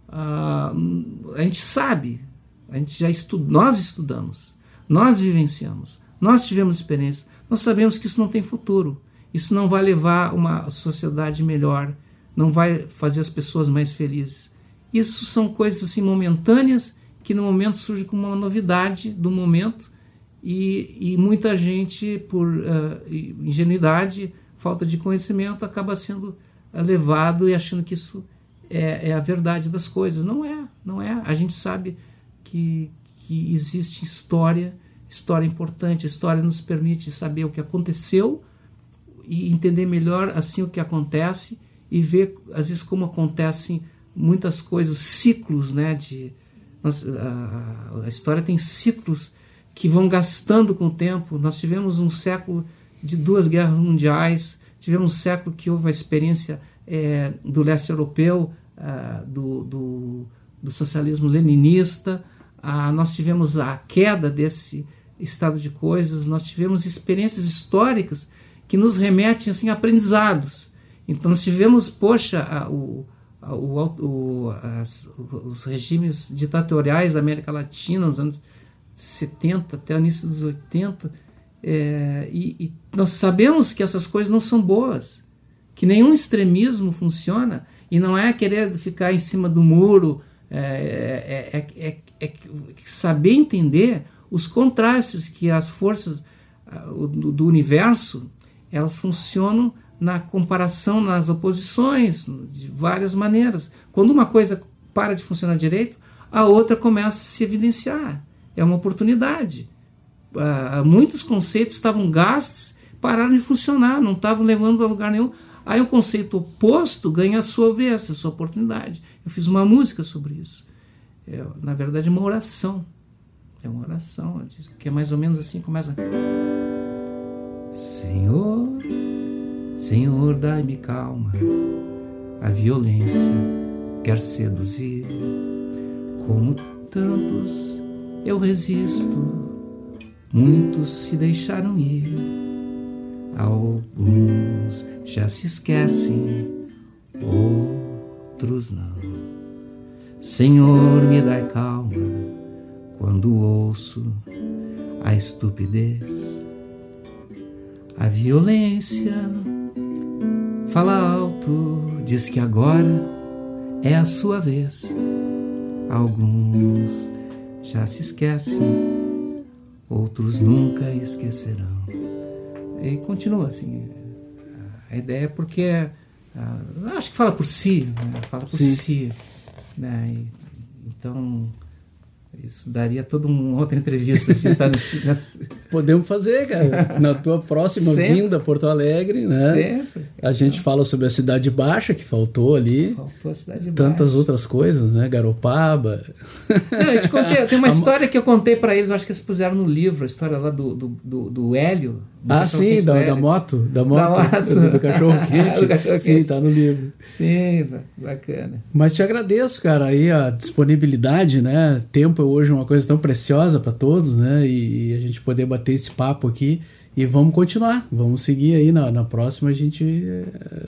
uh, a gente sabe, a gente já estuda, nós estudamos, nós vivenciamos, nós tivemos experiência, nós sabemos que isso não tem futuro, isso não vai levar uma sociedade melhor, não vai fazer as pessoas mais felizes. Isso são coisas assim momentâneas que no momento surge como uma novidade do momento e, e muita gente, por uh, ingenuidade, falta de conhecimento, acaba sendo uh, levado e achando que isso é, é, a verdade das coisas. Não é, não é. A gente sabe que, que existe história, história importante. A história nos permite saber o que aconteceu e entender melhor assim o que acontece e ver às vezes como acontecem muitas coisas, ciclos, né, de nós, a, a, história tem ciclos que vão gastando com o tempo. Nós tivemos um século de duas guerras mundiais, tivemos um século que houve a experiência é, do leste europeu, uh, do, do, do, socialismo leninista, uh, nós tivemos a queda desse estado de coisas, nós tivemos experiências históricas que nos remetem assim, a aprendizados. Então nós tivemos, poxa, a, o, o, o, as, os regimes ditatoriais da América Latina nos anos 70 até o início dos 80, é, e, e, nós sabemos que essas coisas não são boas, que nenhum extremismo funciona, e não é querer ficar em cima do muro, é, é, é, é saber entender os contrastes que as forças do, do universo elas funcionam na comparação, nas oposições, de várias maneiras. Quando uma coisa para de funcionar direito, a outra começa a se evidenciar. É uma oportunidade. Uh, muitos conceitos estavam gastos, pararam de funcionar, não estavam levando a lugar nenhum. Aí o conceito oposto ganha a sua vez, a sua oportunidade. Eu fiz uma música sobre isso. É, na verdade, é uma oração. É uma oração, que é mais ou menos assim, começa. Senhor, Senhor, dai-me calma. A violência quer seduzir, como tantos eu resisto. Muitos se deixaram ir, alguns já se esquecem, outros não. Senhor, me dai calma quando ouço a estupidez A violência fala alto, diz que agora é a sua vez. Alguns já se esquecem, outros nunca esquecerão. E continua assim. A ideia é porque ah, acho que fala por si, né? fala por Sim. si. Né? E, então, isso daria toda uma outra entrevista. De estar nesse, nesse, Podemos fazer, cara. Na tua próxima Sempre. vinda a Porto Alegre, né? Sempre. A gente fala sobre a Cidade Baixa, que faltou ali. Faltou a cidade de Tantas outras coisas, né? Garopaba. Não, eu te contei, tem uma A- história que eu contei pra eles, acho que eles puseram no livro, a história lá do, do, do, do Hélio. do Ah, sim, da, da moto. Da moto. moto. Do, do cachorro quente. Do cachorro sim, quente. tá no livro. Sim, bacana. Mas te agradeço, cara, aí a disponibilidade, né? Tempo é hoje uma coisa tão preciosa para todos, né? E, e a gente poder bater esse papo aqui. E vamos continuar, vamos seguir aí na, na próxima, a gente eh,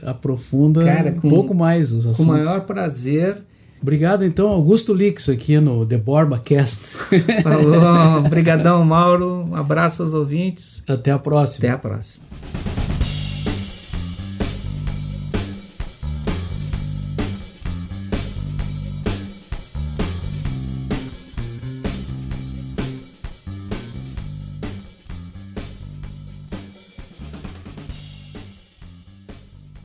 aprofunda Cara, um com- pouco mais os assuntos. Com o maior prazer. Obrigado, então, Augusto Lix aqui no The Borba Cast. Falou, obrigadão, Mauro. Um abraço aos ouvintes. Até a próxima. Até a próxima.